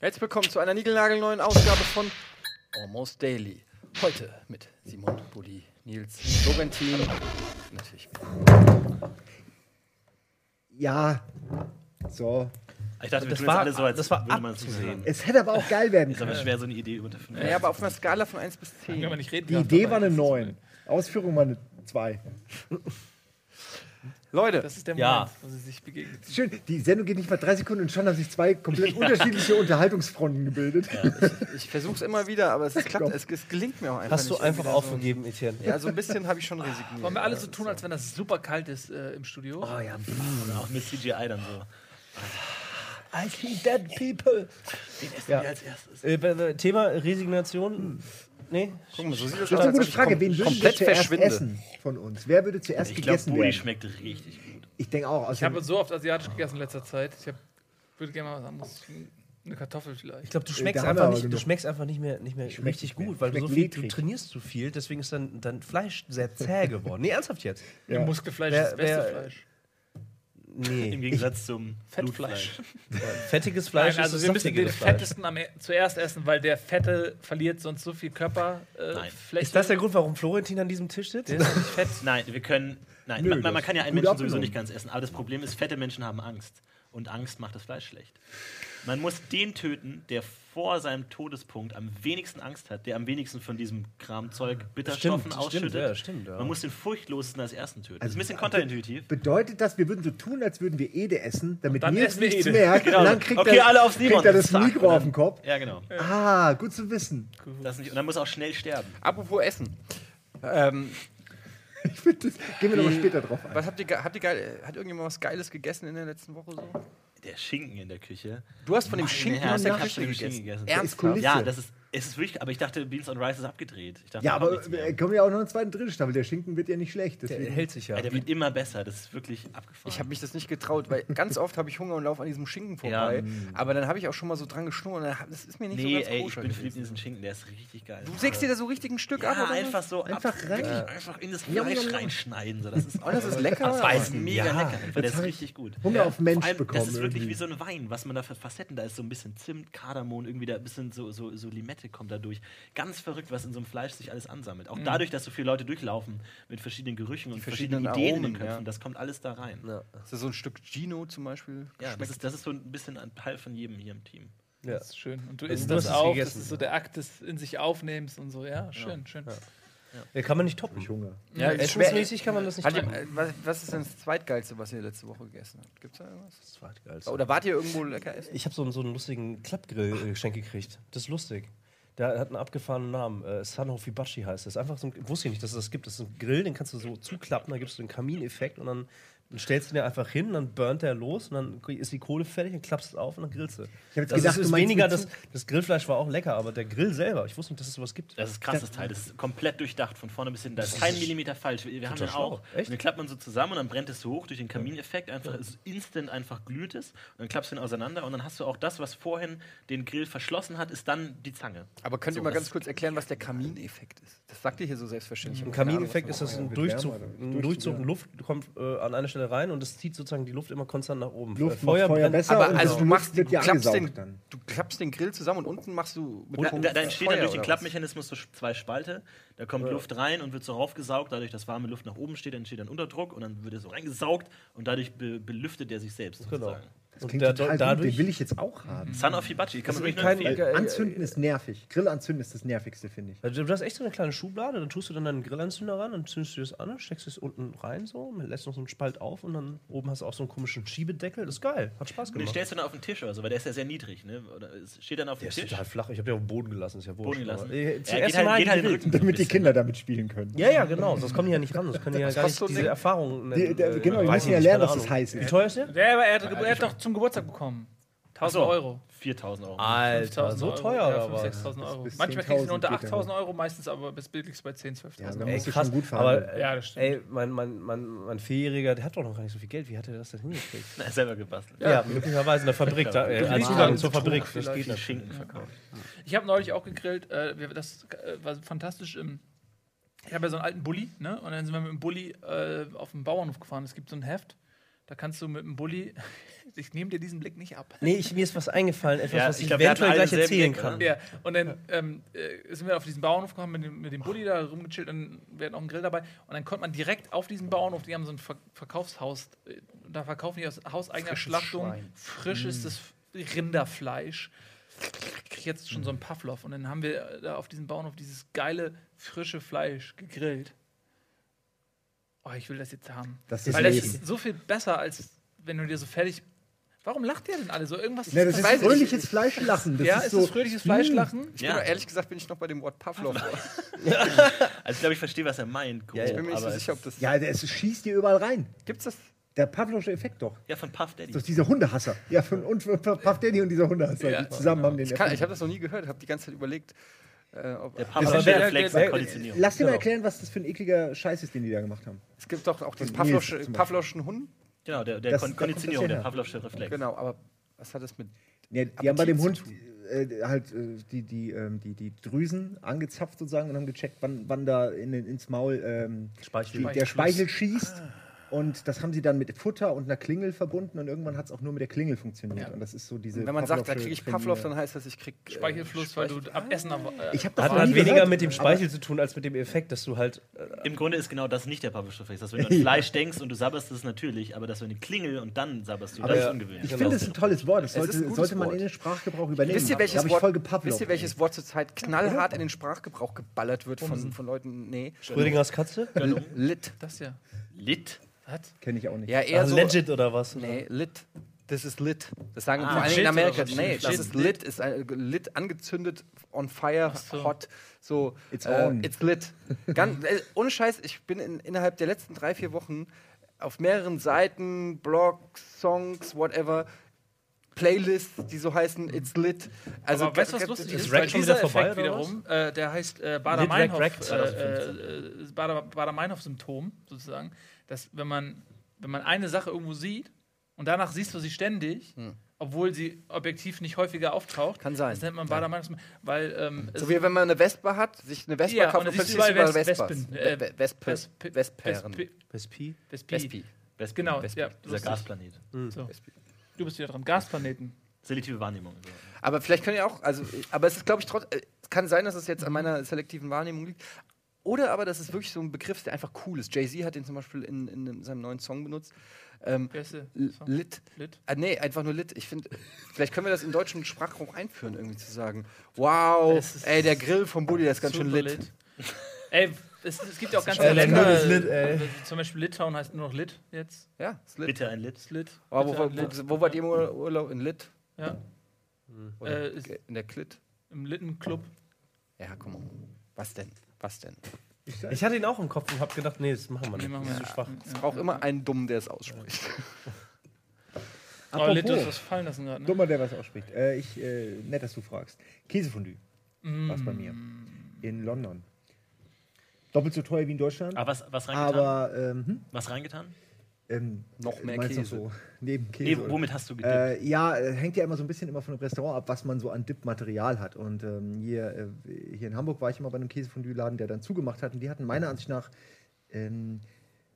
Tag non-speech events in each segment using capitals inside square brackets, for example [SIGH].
Herzlich willkommen zu einer niegelnagelneuen Ausgabe von Almost Daily. Heute mit Simon, Bulli, Nils, Florentin. Natürlich. Ja, so. Ich dachte, wir Das tun war- jetzt alle so, als das war würde man es sehen. Es hätte aber auch geil werden Ist aber können. schwer, so eine Idee fünf. Ja, aber auf einer Skala von 1 bis Wenn 10. man nicht reden Die Idee war eine das ist 9. Ausführung war eine 2. [LAUGHS] Leute, Das ist der Ja. Moment, wo sie sich begegnen. Schön, die Sendung geht nicht mal drei Sekunden und schon haben sich zwei komplett [LAUGHS] unterschiedliche Unterhaltungsfronten gebildet. [LAUGHS] ich versuche es immer wieder, aber es klappt, es, es gelingt mir auch einfach Hast du nicht. einfach irgendwie da aufgegeben, Etienne? So, ja, so ein bisschen habe ich schon resigniert. Wollen wir alle so tun, als wenn das super kalt ist äh, im Studio? Oh ja, Und auch mit CGI dann so. I see dead people. Den essen Ja. wir als erstes. Äh, Thema Resignation. Nee? Guck mal, so sieht das das ist eine gute ich Frage. Wen würden wir komplett zuerst essen von uns? Wer würde zuerst Ich glaube, gegessen Buri werden? schmeckt richtig gut. Ich denke auch. Ich habe so oft asiatisch gegessen in letzter Zeit. Ich hab, würde gerne mal was anderes. Eine Kartoffel vielleicht. Ich glaube, du Äh, schmeckst, da einfach nicht, du schmeckst einfach nicht mehr, nicht mehr Schmeckt richtig gut, weil du, so viel, du trainierst zu viel, deswegen ist dein, dein Fleisch sehr zäh geworden. Nee, ernsthaft jetzt. Ja. Muskelfleisch Wer- ist das beste wer- Fleisch. Nee. Im Gegensatz zum Fettfleisch. Blutfleisch. Fettiges Fleisch Nein, also ist wir das müssen den Fleisch. fettesten am, e- zuerst essen, weil der Fette verliert sonst so viel Körperfläche. Äh. Ist das der Grund, warum Florentin an diesem Tisch sitzt? Der ist nicht fett. Nein, wir können. Nein, Nö, man, man kann ja einen Menschen sowieso nicht ganz essen. Aber das Problem ist, fette Menschen haben Angst. Und Angst macht das Fleisch schlecht. Man muss den töten, der vor seinem Todespunkt am wenigsten Angst hat, der am wenigsten von diesem Kramzeug Bitterstoffen Stimmt, ausschüttet. stimmt, ja, stimmt, ja. Man muss den furchtlosesten als ersten töten. das ist ein bisschen Also, kontraintuitiv. bedeutet das, wir würden so tun, als würden wir Ede essen, damit dann Nils nichts Ede. merkt. [LAUGHS] Genau. Und dann kriegt Okay, er, alle auf Simon. kriegt er das Zack, Mikro auf den Kopf. Ja, genau. Ah, gut zu wissen. Das nicht, und dann muss er auch schnell sterben. Apropos Essen. Ähm, [LAUGHS] Ich finde, das gehen wir nochmal später drauf ein. was habt ihr, habt ihr geil, hat irgendjemand was Geiles gegessen in der letzten Woche so? Der Schinken in der Küche. Du hast von dem Schinken aus der Küche gegessen. Gegessen. Ernsthaft? Kulisse. Ja, das ist, es ist wirklich, aber ich dachte, Beans on Rice ist abgedreht. Ich dachte, Ja, aber kommen ja auch noch eine zweite, dritte Staffel. Der Schinken wird ja nicht schlecht. Der Deswegen. hält sich ja. Ja, der wird immer besser, das ist wirklich abgefahren. Ich habe mich das nicht getraut, weil [LAUGHS] ganz oft habe ich Hunger und laufe an diesem Schinken vorbei. Aber dann habe ich auch schon mal so dran geschnurrt und das ist mir nicht so nee, ganz ey, ich bin verliebt in diesen Schinken, der ist richtig geil. Du sägst dir da so richtig ein Stück ja, ab, oder? einfach so Einfach ab, rein. wirklich einfach in das Ja, Fleisch ja, ja. reinschneiden. So. Das ist, [LAUGHS] Und das ist lecker, Das war ist mega Ja, lecker, einfach. der ist richtig gut. Hunger auf Mensch allem, bekommen. Das ist wirklich irgendwie. wie so ein Wein, was man da für Facetten, da ist so ein bisschen Zimt, Kardamom, irgendwie da ein bisschen so, so, so Limette kommt da durch. Ganz verrückt, was in so einem Fleisch sich alles ansammelt. Auch dadurch, dass so viele Leute durchlaufen mit verschiedenen Gerüchen und verschiedenen, verschiedenen Ideen in den Aromen, Köpfen, ja. das kommt alles da rein. Ja, Ist das so ein Stück Gino zum Beispiel? das, geschmeckt? ist, das ist so ein bisschen ein Teil von jedem hier im Team. Ja. Das ist schön. Und du isst das es auch. gegessen. Das ist so der Akt des in sich Aufnehmens und so. Ja, schön, schön. Ja, kann man nicht toppen. Hunger. Ja, ist Essensmäßig kann man das nicht Hat toppen. äh, was, was ist denn das Zweitgeilste, was ihr letzte Woche gegessen habt? Gibt's da irgendwas? Zweitgeilste. Oder wart ihr irgendwo lecker essen? Ich habe so, einen- so einen lustigen Klappgrill geschenkt gekriegt. Das ist lustig. Der hat einen abgefahrenen Namen. Äh, Sanho Fibachi heißt das. Einfach so ein, wusste ich nicht, dass es das gibt. Das ist ein Grill, den kannst du so zuklappen, da gibst du den Kamineffekt und dann dann stellst du den einfach hin, dann burnt der los und dann ist die Kohle fertig und klappst es auf und dann grillst du. Ich hab jetzt das gedacht, ist, weniger, das, das Grillfleisch war auch lecker, aber der Grill selber, ich wusste nicht, dass es sowas gibt. Das ist krass, das Teil. Das ist komplett durchdacht, von vorne bis hinten. Da ist kein Millimeter falsch. Wir, haben den auch. Echt? Und den klappt man so zusammen und dann brennt es so hoch durch den Kamineffekt. Einfach es ist instant einfach glüht es. Und dann klappst du ihn auseinander und dann hast du auch das, was vorhin den Grill verschlossen hat, ist dann die Zange. Aber könnt ihr So, mal das- ganz kurz erklären, was der Kamineffekt ist? Das sagt ihr hier so selbstverständlich. Ein Kamineffekt ist das ein Durchzug, ein Durchzug, Durchzug, ja. Luft kommt äh, an einer Stelle rein und es zieht sozusagen die Luft immer konstant nach oben. Luft Äh, macht Feuer brennt- besser Aber und also du machst, du ja klappst, den, dann. du klappst den Grill zusammen und unten machst du mit Da, da, da entstehen dann Feuer durch den? Klappmechanismus so zwei Spalte. Da kommt Luft rein und wird so raufgesaugt. Dadurch, dass warme Luft nach oben steht, entsteht dann Unterdruck und dann wird er so reingesaugt und dadurch be belüftet er sich selbst. Genau. Und Klingt der, total gut, dadurch, den will ich jetzt auch haben. Son of Hibachi, kann man wirklich nur kein-. Äh, Anzünden ist nervig. Grill anzünden ist das nervigste, finde ich. Also du hast echt so eine kleine Schublade, dann tust du dann deinen Grillanzünder ran, dann zündest du das an, steckst es unten rein so, lässt noch so einen Spalt auf und dann oben hast du auch so einen komischen Schiebedeckel. Das ist geil, hat Spaß Und den gemacht. stellst du dann auf den Tisch oder so, weil der ist ja sehr niedrig. Ne? Oder steht dann auf Der dem ist Tisch. total flach. Ich habe den auf den Boden gelassen, ist ja wurscht. Boden gelassen. aber, äh, zum Ja, ersten geht Mal halt, geht halt die den Rücken. Damit die. Kinder damit spielen können. Ja, ja, genau. Sonst kommen die ja nicht ran. Sonst können die ja gar nicht diese Ding? Erfahrung. Die, der, äh, genau, die weiß müssen ja nicht, lernen, dass es Ahnung. heiß Wie ist. teuer ist der? Der, aber er, hat, er hat doch zum Geburtstag bekommen. 1000 Euro. 4000 Euro. Alter, 5000 so Euro, teuer ja, oder 5.000, was? 6.000 Euro. Manchmal kriegst du 10.000 unter geht er 8.000 Euro, meistens aber bis billigst bei 10.000, 12.000 Ja, da Euro. musst du krass, schon gut aber verhandeln. Ja, das stimmt. ey, mein, mein, mein, mein Vierjähriger, der hat doch noch gar nicht so viel Geld. Wie hat er das denn hingekriegt? [LAUGHS] Na, ist selber gebastelt. Ja, möglicherweise in der Fabrik, da, äh, Ja. als Ja. Zugang Ja. zur Fabrik. Das geht nicht. Schinken verkauft. Ich habe neulich auch gegrillt. Äh, das äh, war fantastisch. Im, ich habe ja so einen alten Bulli, ne? Und dann sind wir mit dem Bulli äh, auf den Bauernhof gefahren. Es gibt so ein Heft. Da kannst du mit dem Bulli. [LAUGHS] ich nehme dir diesen Blick nicht ab. Nee, ich, mir ist was eingefallen, etwas, Ja, was ich ich glaub, eventuell gleich erzählen Blick, kann. oder? Ja, und dann ähm, äh, sind wir auf diesen Bauernhof gekommen mit dem, mit dem Bulli da rumgechillt und wir hatten auch einen Grill dabei. Und dann konnte man direkt auf diesen Bauernhof, die haben so ein Ver Verkaufshaus, äh, da verkaufen die aus hauseigener Frisches Schlachtung Schwein. frisches Rinderfleisch. Ich krieg jetzt schon so einen Pavlov. Und dann haben wir da auf diesem Bauernhof dieses geile, frische Fleisch gegrillt. Oh, ich will das jetzt haben. Das ist Weil das Leben. ist so viel besser, als wenn du dir so fertig. Warum lacht ihr denn alle so? Irgendwas Ne, das ist weiß ich fröhliches Fleischlachen. Das ja, ist ist so, das fröhliches Fleischlachen? Ich Ja. bin, ehrlich gesagt bin ich noch bei dem Wort Pavlov. [LAUGHS] Also ich glaube, ich verstehe, was er meint. grob, Ja, Ich bin mir nicht so sicher, es- ob das. Ja, der- es schießt dir überall rein. Gibt's das? Der Pavlovsche Effekt doch. Ja, von Puff Daddy. Das ist dieser Hundehasser. Ja, von, und von Puff Daddy und dieser Hundehasser. Ja, die zusammen haben den Ich, kann- ich habe das noch nie gehört, habe die ganze Zeit überlegt. Äh, ob, Der Pavlovsche Reflex der wer- Konditionierung. Lass dir mal erklären, was das für ein ekliger Scheiß ist, den die da gemacht haben. es gibt doch auch diesen Nils Pavlovsche. Pavlovschen Hund. Genau, der, der Das- Kon Konditionierung, der Pavlovsche Reflex. Genau, aber was hat das mit. Ja, die haben bei dem Hund äh, halt äh, die, die, ähm, die, die Drüsen angezapft sozusagen und haben gecheckt, wann, wann da in, den- ins Maul ähm, Speichel. die, der Speichel schießt. Und das haben sie dann mit Futter und einer Klingel verbunden und irgendwann hat es auch nur mit der Klingel funktioniert. Ja. Und das ist so diese. Wenn man sagt, da kriege ich Pavlov, dann heißt das, ich krieg. äh, Speichelfluss, weil du ab Essen. Äh, Ich habe das Hat, nie weniger gehört, mit dem Speichel zu tun, als mit dem Effekt, dass du halt. Äh, Im Grunde ist genau das nicht der Pavlovsche Reflex. Dass wenn du [LAUGHS] an Fleisch denkst und du sabberst, das ist natürlich, aber dass wenn eine Klingel und dann sabberst du, Aber das ja, ist ungewöhnlich. Ich finde, das ist ein tolles Wort. Das Es sollte, sollte man Wort. in den Sprachgebrauch übernehmen. Wisst ihr, welches Wort, wisst ihr, welches Wort zurzeit knallhart in den Sprachgebrauch geballert wird von, von Leuten? Nee. Schrödingers Katze? Lit. das ja. Lit. Was? Kenne ich auch nicht. Ja, eher Ah, so. legit oder was? Oder? Nee, lit. Das ist lit. Das sagen Ah, vor allen Dingen in Amerika. Nee, Shit. das ist lit. Ist ein, lit angezündet, on fire, so. hot. So, It's äh, on. It's lit. Ganz, äh, ohne Scheiß, ich bin in, innerhalb der letzten drei, vier Wochen auf mehreren Seiten, Blogs, Songs, whatever, Playlists, die so heißen, It's lit. Also, Aber weißt du, was lustig ist ist? Rack Weil dieser wieder vorbei, Effekt wiederum, äh, der heißt äh, Rack äh, 2015. äh, Bader- Bader-Meinhof-Symptom sozusagen, dass wenn man, wenn man eine Sache irgendwo sieht und danach siehst du sie ständig, obwohl sie objektiv nicht häufiger auftaucht, Hm. Kann sein. das nennt man Bader-Meinhof, weil ähm, es- So wie wenn man eine Vespa hat, sich eine Vespa Ja, kauft und dann plötzlich überall Vespas. Wespen, äh, Ve- Vespe- Vesp- Vesperen. Vesp- Vespi? Vespi. Vespi. Genau, Wespen. ja, Dieser. Gasplanet. So. Du bist wieder dran. Gasplaneten. Selektive Wahrnehmung. Aber vielleicht können ja auch, also, aber es ist, glaube ich, trotzdem, es kann sein, dass es jetzt an meiner selektiven Wahrnehmung liegt. Oder aber, dass es wirklich so ein Begriff ist, der einfach cool ist. Jay-Z hat den zum Beispiel in, in seinem neuen Song benutzt. Ähm, ist lit. Lit? Ah, nee, einfach nur lit. Ich finde, vielleicht können wir das im deutschen Sprachgebrauch einführen, irgendwie zu sagen: Wow, ist ey, der Grill vom Bulli, der ist ganz schön Super lit. Ey, es, es gibt ja auch ganz viele Länder ist lit, ey. Zum Beispiel Litauen heißt nur noch Lit jetzt. Ja, ist lit. Bitte ein Lit. Ist Lit. Aber wo, ein Lit. wo, wo wart ihr im Ur- Urlaub? In Lit? Ja, Oder Äh, ist- in der Klit? im Littenclub. Ja, komm mal. Was denn? Was denn? Ich hatte ihn auch im Kopf und hab gedacht, nee, das machen wir Nee, nicht. machen Das wir ist zu schwach. Es braucht immer einen Dummen, der es ausspricht. [LAUGHS] Oh, Lit, du hast was fallen lassen gerade. Ne? dummer, der was ausspricht. Äh, ich, äh, nett, dass du fragst. Käsefondue Mm. war es bei mir. In London. Doppelt so teuer wie in Deutschland. Aber was, was reingetan? aber ähm, hm, was reingetan? Ähm, Noch mehr meinst du Käse. So, neben Käse. Nee, womit hast du gedippt? Äh, ja, äh, hängt ja immer so ein bisschen immer von dem Restaurant ab, was man so an Dip-Material hat. Und ähm, hier, äh, hier in Hamburg war ich immer bei einem Käsefondue-Laden, der dann zugemacht hat. Und die hatten meiner Ansicht nach ähm,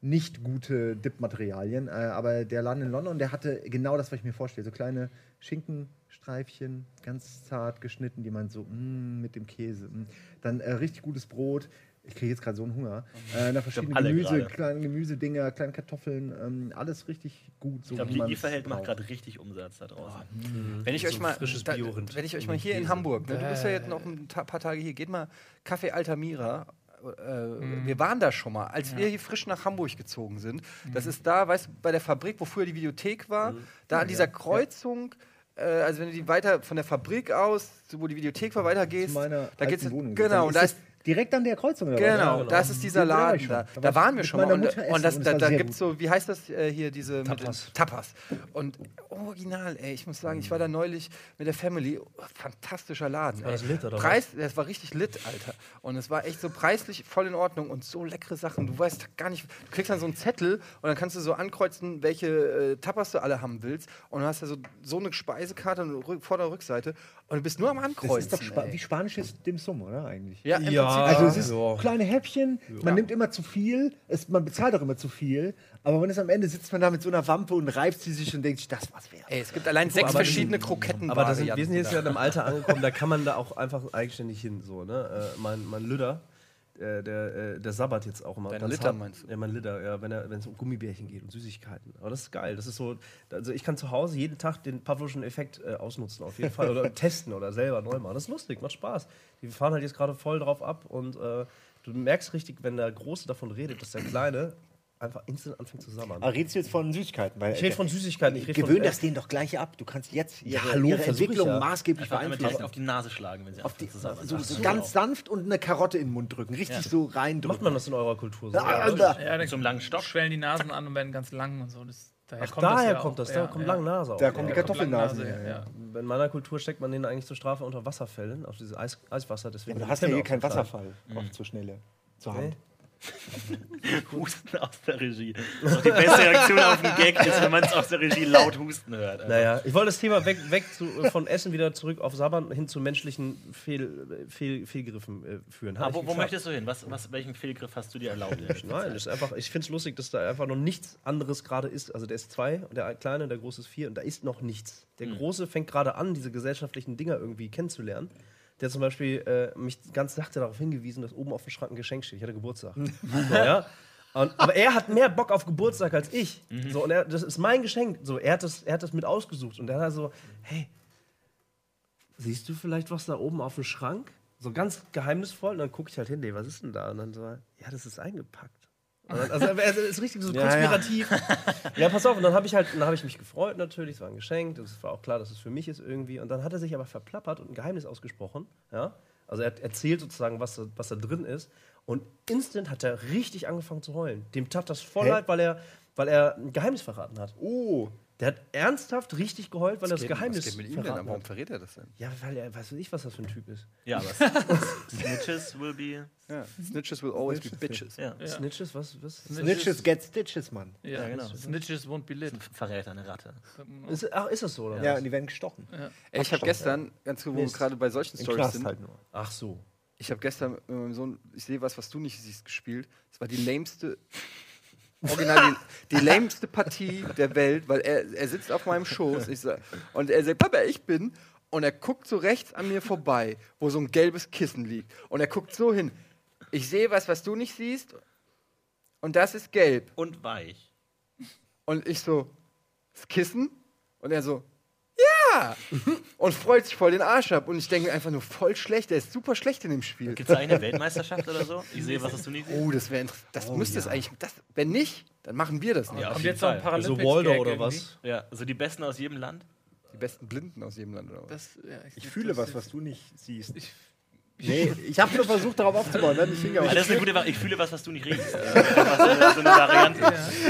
nicht gute Dip-Materialien. Äh, aber der Laden in London, der hatte genau das, was ich mir vorstelle. So kleine Schinkenstreifchen, ganz zart geschnitten, die man so mm, mit dem Käse. mm. Dann äh, richtig gutes Brot. Ich kriege jetzt gerade so einen Hunger. Äh, dann verschiedene alle Gemüse, kleine Gemüsedinger, kleine Kartoffeln, ähm, alles richtig gut. So ich glaube, man's Lieferheld macht gerade richtig Umsatz da draußen. Wenn ich So euch mal, da, wenn ich euch mal hier in. Hamburg, ne, du bist ja jetzt noch ein ta paar Tage hier, geht mal Café Altamira. Äh, Wir waren da schon mal, als wir hier frisch nach Hamburg gezogen sind. Das ist da, weißt du, bei der Fabrik, wo früher die Videothek war, da an dieser Kreuzung. Äh, also wenn du die weiter von der Fabrik aus, wo die Videothek war, weitergehst, da geht's Wohnung. genau, und da ist Direkt an der Kreuzung? Genau, genau. das ist dieser Laden schon. Da Da waren wir schon mal. Und, und das, und es da, da sehr gibt's so, wie heißt das äh, hier, diese Tapas. Tapas. Und original, ey, ich muss sagen, ich war da neulich mit der Family. Oh, fantastischer Laden. War das lit, oder was? Preis, das war richtig lit, Alter. Und es war echt so preislich voll in Ordnung und so leckere Sachen. Du weißt gar nicht, du kriegst dann so einen Zettel und dann kannst du so ankreuzen, welche äh, Tapas du alle haben willst. Und du hast ja so, so eine Speisekarte und Vorder- und Rückseite. Und du bist nur am Ankreuzen. Das ist doch Spa ey. wie spanisches Dim Sum, oder eigentlich? Ja, im Ja. Also es ist Ja. kleine Häppchen, man nimmt immer zu viel, es, man bezahlt auch immer zu viel, aber wenn es am Ende sitzt man da mit so einer Wampe und reibt sie sich und denkt sich, das war's wert. Ey, es gibt allein sechs verschiedene Kroketten. Aber das sind, wir sind jetzt ja in einem Alter angekommen, da kann man da auch einfach eigenständig hin. So, ne? äh, mein, mein Lüder, äh, der, äh, der sabbert jetzt auch immer. Dein ganz Litter hart. meinst du? Ja, mein Litter, ja, wenn es um Gummibärchen geht und Süßigkeiten. Aber das ist geil. Das ist so, also ich kann zu Hause jeden Tag den Pavlovschen Effekt äh, ausnutzen, auf jeden Fall. Oder [LAUGHS] testen oder selber neu machen. Das ist lustig, macht Spaß. Die fahren halt jetzt gerade voll drauf ab und äh, du merkst richtig, wenn der Große davon redet, dass der Kleine einfach instant anfängt zu sabbern. Aber redest du jetzt von Süßigkeiten? Weil, Ich rede von Süßigkeiten, ich rede von Gewöhn das denen doch gleich ab. Du kannst jetzt ihre, hallo, ihre Entwicklung ja. maßgeblich beeinflussen. auf die Nase schlagen, wenn sie Auf die, zu so, sabbern. so ganz sanft und eine Karotte in den Mund drücken. Richtig so reindrücken. Macht man das in eurer Kultur so? Ah, Ja, da- Ja, dann Zum langen Stock. schwellen die Nasen an und werden ganz lang und so. Das, daher Ach, kommt daher das ja kommt auch. das, da kommt lange Nase auch. Da die Ja, kommt ja, ja. In meiner Kultur steckt man den eigentlich zur Strafe unter Wasserfällen, auf dieses Eis, Eiswasser. Deswegen Du die hast ja hier keinen aufgeschlagen. Wasserfall auf zur Schnelle. Zur Hand. [LAUGHS] Husten aus der Regie. Die beste Reaktion auf einen Gag ist, wenn man es aus der Regie laut husten hört. Also, Naja, ich wollte das Thema weg, weg zu, von Essen wieder zurück auf Sabbern hin zu menschlichen Fehl, Fehl, Fehlgriffen äh, führen. Hat Aber wo, wo möchtest du hin? Was, was, welchen Fehlgriff hast du dir erlaubt? Nein, ist einfach, ich finde es lustig, dass da einfach noch nichts anderes gerade ist. Also der ist zwei, und der kleine, der große ist vier und da ist noch nichts. Der große fängt gerade an, diese gesellschaftlichen Dinger irgendwie kennenzulernen. Der hat zum Beispiel äh, mich ganz sachte darauf hingewiesen, dass oben auf dem Schrank ein Geschenk steht. Ich hatte Geburtstag. [LAUGHS] so, ja? und, aber er hat mehr Bock auf Geburtstag als ich. So, und er, das ist mein Geschenk. So, er, hat das, er hat das mit ausgesucht. Und er hat so, hey, siehst du vielleicht was da oben auf dem Schrank? So ganz geheimnisvoll. Und dann gucke ich halt hin, nee, was ist denn da? Und dann so, ja, das ist eingepackt. Also er ist richtig so konspirativ. [LAUGHS] Ja, pass auf, und dann habe ich halt, dann habe ich mich gefreut natürlich, es war ein Geschenk, es war auch klar, dass es für mich ist irgendwie. Und dann hat er sich aber verplappert und ein Geheimnis ausgesprochen. Ja? Also er hat erzählt sozusagen, was da, was da drin ist. Und instant hat er richtig angefangen zu heulen. Dem tat das voll leid, weil er, weil er ein Geheimnis verraten hat. Oh. Der hat ernsthaft richtig geheult, weil er das geht- Geheimnis was geht mit ihm denn? Warum verrät er das denn? Ja, weil er, weiß ich, was das für ein Typ ist. Ja, aber [LAUGHS] Snitches will be. Ja. Snitches will always be bitches. Ja, Ja. Snitches, was? was? Snitches get stitches, Mann. Ja, Ja, genau. Snitches won't be lit. ein Verräter, eine Ratte. Ist, ach, ist das so, oder? Ja, was? und die werden gestochen. Ey, ich habe gestern, ganz Mist. gerade bei solchen Stories sind, halt nur. Ach so. ich habe gestern mit meinem Sohn, ich sehe was, was du nicht siehst, gespielt. Es war die lämste, original die, die lämste Partie der Welt, weil er, er sitzt auf meinem Schoß sag, und er sagt, Papa, ich bin. Und er guckt so rechts an mir vorbei, wo so ein gelbes Kissen liegt. Und er guckt so hin. Ich sehe was, was du nicht siehst. Und das ist gelb. Und weich. Und ich so, das Kissen? Und er so, ja! Und freut sich voll den Arsch ab. Und ich denke mir einfach nur, voll schlecht. Der ist super schlecht in dem Spiel. Gibt es eine Weltmeisterschaft oder so? Ich sehe, was hast du nicht siehst. Oh, das wäre interessant. Das müsste es eigentlich. Das, wenn nicht, dann machen wir das nicht. Ja, auf Kommt jeden jetzt noch ein Fall. So Paralympics Waldo oder irgendwie? was? Ja, so die Besten aus jedem Land. Die besten Blinden aus jedem Land oder was? Das, ja, Ich fühle was, was du nicht siehst. Ich- nee, ich habe nur versucht, darauf aufzubauen, ne? nicht hingehauen. das ist eine gute Variante. Ich fühle was, was du nicht riechst. Äh, so, eine, so Variante.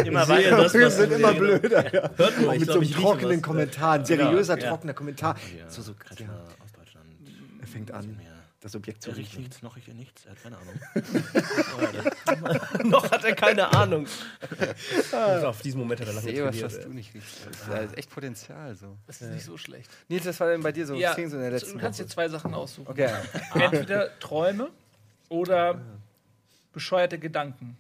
Immer weiter. das, Wir was sind immer blöder. Ja. Hört ich Mit so glaub, einem ich rieche trockenen. Kommentar, ein seriöser, Ja. trockener Kommentar. Ja, So, so, ja, aus Deutschland. er fängt an, Ja. Das Objekt zu Er riecht riechen. nichts, noch riecht er nichts. Er hat keine Ahnung. [LAUGHS] [LAUGHS] Noch hat er keine Ahnung. Und auf diesen Moment hat er Ich lange sehe was, was du nicht riechst. Das ist, ist echt Potenzial so. Das ist nicht so schlecht. Nils, was war denn bei dir so? Ja, so in der du letzten kannst dir Woche? zwei Sachen aussuchen. Okay. [LAUGHS] Entweder Träume oder bescheuerte Gedanken.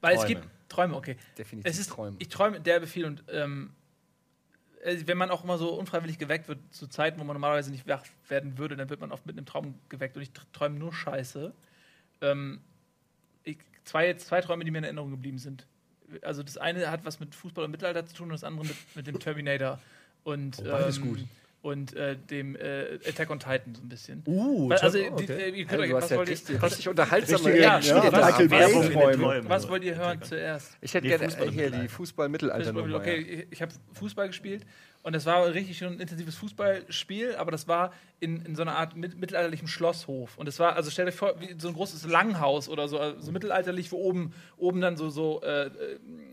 Weil es Träume. gibt Träume, okay. Definitiv Es ist, Träume. Ich träume derbe viel und ähm, äh, wenn man auch immer so unfreiwillig geweckt wird zu Zeiten, wo man normalerweise nicht wach werden würde, dann wird man oft mit einem Traum geweckt und ich tr- träume nur Scheiße. Ähm, ich, zwei, zwei Träume, die mir in Erinnerung geblieben sind. Also das eine hat was mit Fußball und Mittelalter zu tun und das andere mit, mit dem Terminator und, Oh, beides ähm, gut. Und äh, dem äh, Attack on Titan so ein bisschen. Uh, Weil, also, okay. die, äh, ihr könnt Hey, euch, was, ja wollt richtig, ihr, richtig unterhaltsame Ja, ja, was- was- was wollt ihr hören zuerst? Ich hätte Nee, gerne Fußball äh, hier die Fußball-Mittelalter Fußball, okay, ich, ich habe Fußball gespielt Und das war richtig schon ein intensives Fußballspiel, aber das war in, in so einer Art mit, mittelalterlichem Schlosshof. Und es war, also stell dir vor, wie so ein großes Langhaus oder so, also so mittelalterlich, wo oben, oben dann so, so äh,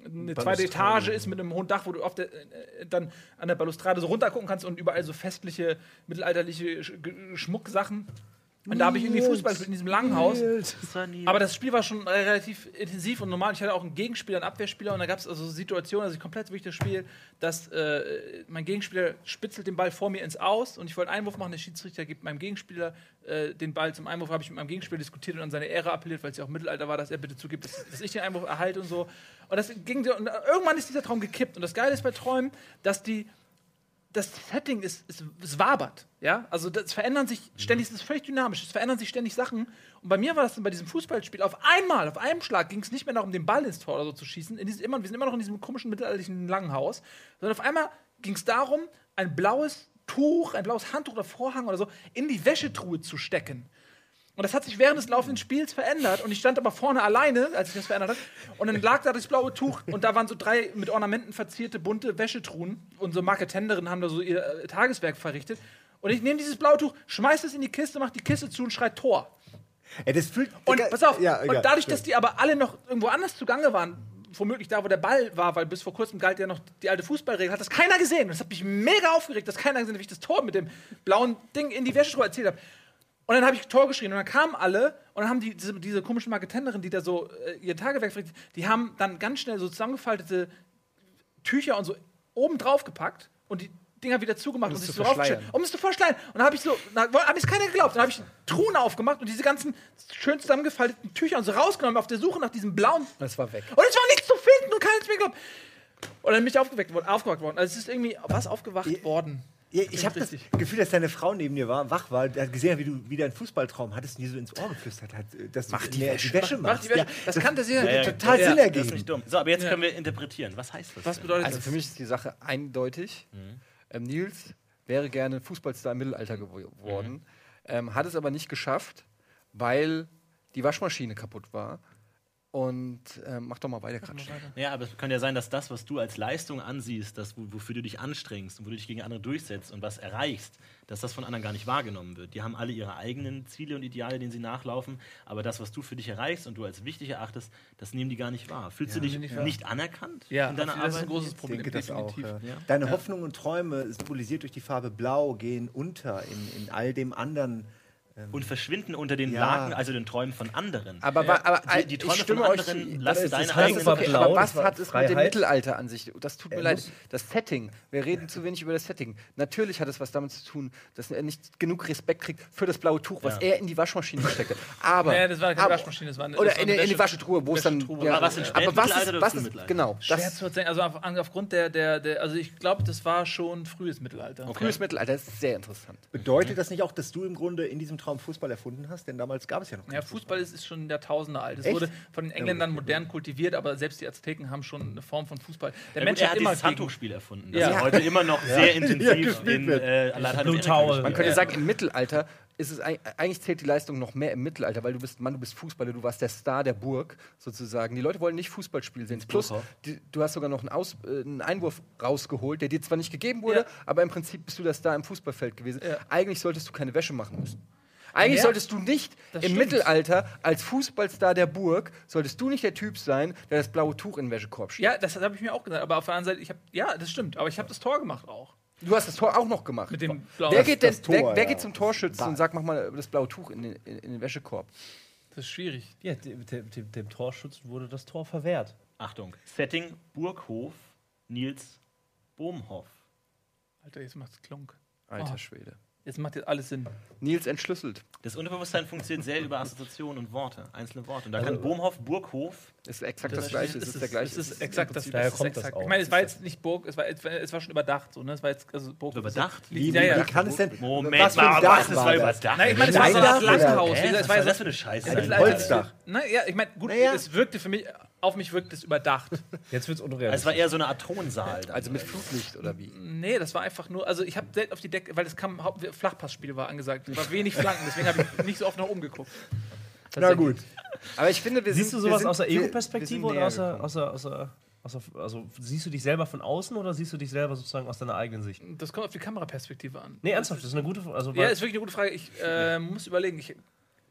eine zweite Etage ist mit einem hohen Dach, wo du auf der, äh, dann an der Balustrade so runtergucken kannst und überall so festliche, mittelalterliche Sch Schmucksachen. Und da habe ich irgendwie Fußball gespielt in diesem Langhaus. Aber das Spiel war schon äh, relativ intensiv und normal. Ich hatte auch einen Gegenspieler, einen Abwehrspieler und da gab es also Situationen, also ich komplett durch das Spiel, dass äh, mein Gegenspieler spitzelt den Ball vor mir ins Aus und ich wollte einen Einwurf machen, der Schiedsrichter gibt meinem Gegenspieler äh, den Ball zum Einwurf, habe ich mit meinem Gegenspieler diskutiert und an seine Ehre appelliert, weil es ja auch Mittelalter war, dass er bitte zugibt, dass, dass ich den Einwurf erhalte und so. Und das ging so, und irgendwann ist dieser Traum gekippt und das Geile ist bei Träumen, dass die das Setting ist, ist, es wabert. Ja? Also das verändern sich ständig, es ist völlig dynamisch, es verändern sich ständig Sachen. Und bei mir war das dann bei diesem Fußballspiel, auf einmal, auf einem Schlag ging es nicht mehr noch um den Ball ins Tor oder so zu schießen. In diesem, immer, wir sind immer noch in diesem komischen mittelalterlichen langen Haus, sondern auf einmal ging es darum, ein blaues Tuch, ein blaues Handtuch oder Vorhang oder so in die Wäschetruhe zu stecken. Und das hat sich während des laufenden Spiels verändert. Und ich stand aber vorne alleine, als sich das verändert hat. Und dann lag da das blaue Tuch und da waren so drei mit Ornamenten verzierte bunte Wäschetruhen. Und so Marketenderinnen haben da so ihr äh, Tageswerk verrichtet. Und ich nehme dieses blaue Tuch, schmeiß es in die Kiste, mach die Kiste zu und schreit Tor. Ey, das fühlt. Und Digga, pass auf, ja, und egal. dadurch, dass die aber alle noch irgendwo anders zugange waren, womöglich da, wo der Ball war, weil bis vor kurzem galt ja noch die alte Fußballregel, hat das keiner gesehen. Und das hat mich mega aufgeregt, dass keiner gesehen hat, wie ich das Tor mit dem blauen Ding in die Wäschetruhe erzählt habe. Und dann habe ich Tor geschrien und dann kamen alle und dann haben die, diese, diese komischen Marketenderin, die da so äh, ihr Tagewerk verrichtet, die haben dann ganz schnell so zusammengefaltete Tücher und so oben drauf gepackt und die Dinger wieder zugemacht Um und sich so verschleiern. um es zu verschleiern. Und dann habe ich so, habe ich es keiner geglaubt. Dann habe ich Truhen aufgemacht und diese ganzen schön zusammengefalteten Tücher und so rausgenommen auf der Suche nach diesem blauen. Das war weg. Und es war nichts zu finden und keiner hat es mir geglaubt. Und dann bin ich aufgeweckt worden, aufgewacht worden. Also es ist irgendwie was aufgewacht worden. Ja, ich habe das. Gefühl, dass deine Frau neben dir war, wach war, die hat gesehen, wie du wieder einen Fußballtraum hattest und dir so ins Ohr geflüstert hat, dass du die mehr Wäsche. die Wäsche Mach machst. die Wäsche. Ja, das kannte sie ja. Ja, ja, total ja, Sinn Das ergeben. ist nicht dumm. So, aber jetzt Ja. können wir interpretieren. Was heißt das? Was bedeutet Also das? für mich ist die Sache eindeutig. Ähm, Nils wäre gerne Fußballstar im Mittelalter geworden, ähm, hat es aber nicht geschafft, weil die Waschmaschine kaputt war. Und ähm, mach doch mal weiter, Kratsch. Ja, aber es kann ja sein, dass das, was du als Leistung ansiehst, das, wo- wofür du dich anstrengst und wo du dich gegen andere durchsetzt und was erreichst, dass das von anderen gar nicht wahrgenommen wird. Die haben alle ihre eigenen Ziele und Ideale, denen sie nachlaufen, aber das, was du für dich erreichst und du als wichtig erachtest, das nehmen die gar nicht wahr. Fühlst du dich nicht nicht, anerkannt ja, in deiner das ist ein Arbeit? großes Problem. denke das auch. definitiv. Ja. Ja. Deine Hoffnungen und Träume, symbolisiert durch die Farbe Blau, gehen unter in, in all dem anderen. Und verschwinden unter den Ja. Laken, also den Träumen von anderen. Aber, wa- aber Die- die ich Träume stimme von euch, anderen das lassen ist- deine das eigenen- okay, Blau, aber was hat es mit dem Freiheit. Mittelalter an sich? Das tut mir Er leid. Das Setting, wir reden zu wenig über das Setting. Natürlich hat es was damit zu tun, dass er nicht genug Respekt kriegt für das blaue Tuch, was Ja. er in die Waschmaschine steckte. Aber [LAUGHS] Nee, das war keine aber- Waschmaschine, das war eine- oder das war in, eine in die Waschetruhe, wo es dann Wäschetruhe. Aber was aber was ist, was ist genau Schwer das zu erzählen. Also auf, aufgrund der, der, der, also ich glaube, das war schon frühes Mittelalter. frühes Mittelalter ist sehr interessant. Bedeutet das nicht auch, dass du im Grunde in diesem Traum Fußball erfunden hast? Denn damals gab es ja noch keinen Ja, Fußball ist, ist schon Jahrtausende alt. Es Echt? wurde von den Engländern modern kultiviert, aber selbst die Azteken haben schon eine Form von Fußball. Der Ja, Mensch gut, er hat hat immer dieses gegen, Handtuchspiel erfunden, das Ja. ja. heute immer noch [LAUGHS] sehr intensiv gespielt in wird. äh, Man könnte sagen, im Mittelalter ist es eig- eigentlich zählt die Leistung noch mehr im Mittelalter, weil du bist Mann, du bist Fußballer, du warst der Star der Burg sozusagen. Die Leute wollen nicht Fußballspiel sehen. Plus, die, du hast sogar noch einen, Aus, äh, einen Einwurf rausgeholt, der dir zwar nicht gegeben wurde, Ja. aber im Prinzip bist du der Star im Fußballfeld gewesen. Ja. Eigentlich solltest du keine Wäsche machen müssen. Eigentlich Ja, solltest du nicht im stimmt. Mittelalter als Fußballstar der Burg, solltest du nicht der Typ sein, der das blaue Tuch in den Wäschekorb schiebt. Ja, das habe ich mir auch gesagt. Aber auf der anderen Seite, ich habe, ja, das stimmt. Aber ich habe das Tor gemacht auch. Du hast das Tor auch noch gemacht. Mit dem blauen. wer geht, denn, das Tor, wer, wer ja. geht zum Torschützen Da- und sagt, mach mal das blaue Tuch in den, in, in den Wäschekorb? Das ist schwierig. Ja, dem, dem, dem, dem Torschützen wurde das Tor verwehrt. Achtung, Setting Burghof, Nils Bohmhoff. Alter, jetzt macht's klunk. Alter Oh. Schwede. Jetzt macht jetzt alles Sinn. Nils entschlüsselt. Das Unterbewusstsein funktioniert sehr über Assoziationen und Worte, einzelne Worte. Und da Also kann Bohmhoff, Burghof, Ist exakt das, ist- Gleiche. Es es ist der gleiche. Es ist exakt das, das ist kommt das auch. Ich meine, es war jetzt nicht Burg, es war, es war, es schon überdacht. So, ne? Es war jetzt, also Burg Überdacht? Wie, Ja, ja. wie kann es denn. Moment was für ein mal, Dach was ist war war das? überdacht? Nein, ich meine, es war so das oder- Langhaus. Es Was war das für eine Scheiße? Ein? Holzdach. Naja, ich meine, gut, es wirkte für mich, auf mich wirkt es überdacht. [LAUGHS] Jetzt wird es Es war unrealistisch. eher so eine Art Thronsaal. dann. Also mit Flutlicht oder wie? Nee, das war einfach nur, also ich habe selten auf die Decke, weil es kam, Flachpassspiel war angesagt. Es war wenig Flanken, deswegen habe ich nicht so oft nach oben geguckt. Na gut. Aber ich finde, wir Siehst sind, du sowas sind, aus der Ego-Perspektive sind oder aus der, aus der, aus also siehst du dich selber von außen oder siehst du dich selber sozusagen aus deiner eigenen Sicht? Das kommt auf die Kameraperspektive an. Nee, ernsthaft, das ist eine gute Frage. Also, Ja, ist wirklich eine gute Frage. Ich äh, muss überlegen. Ich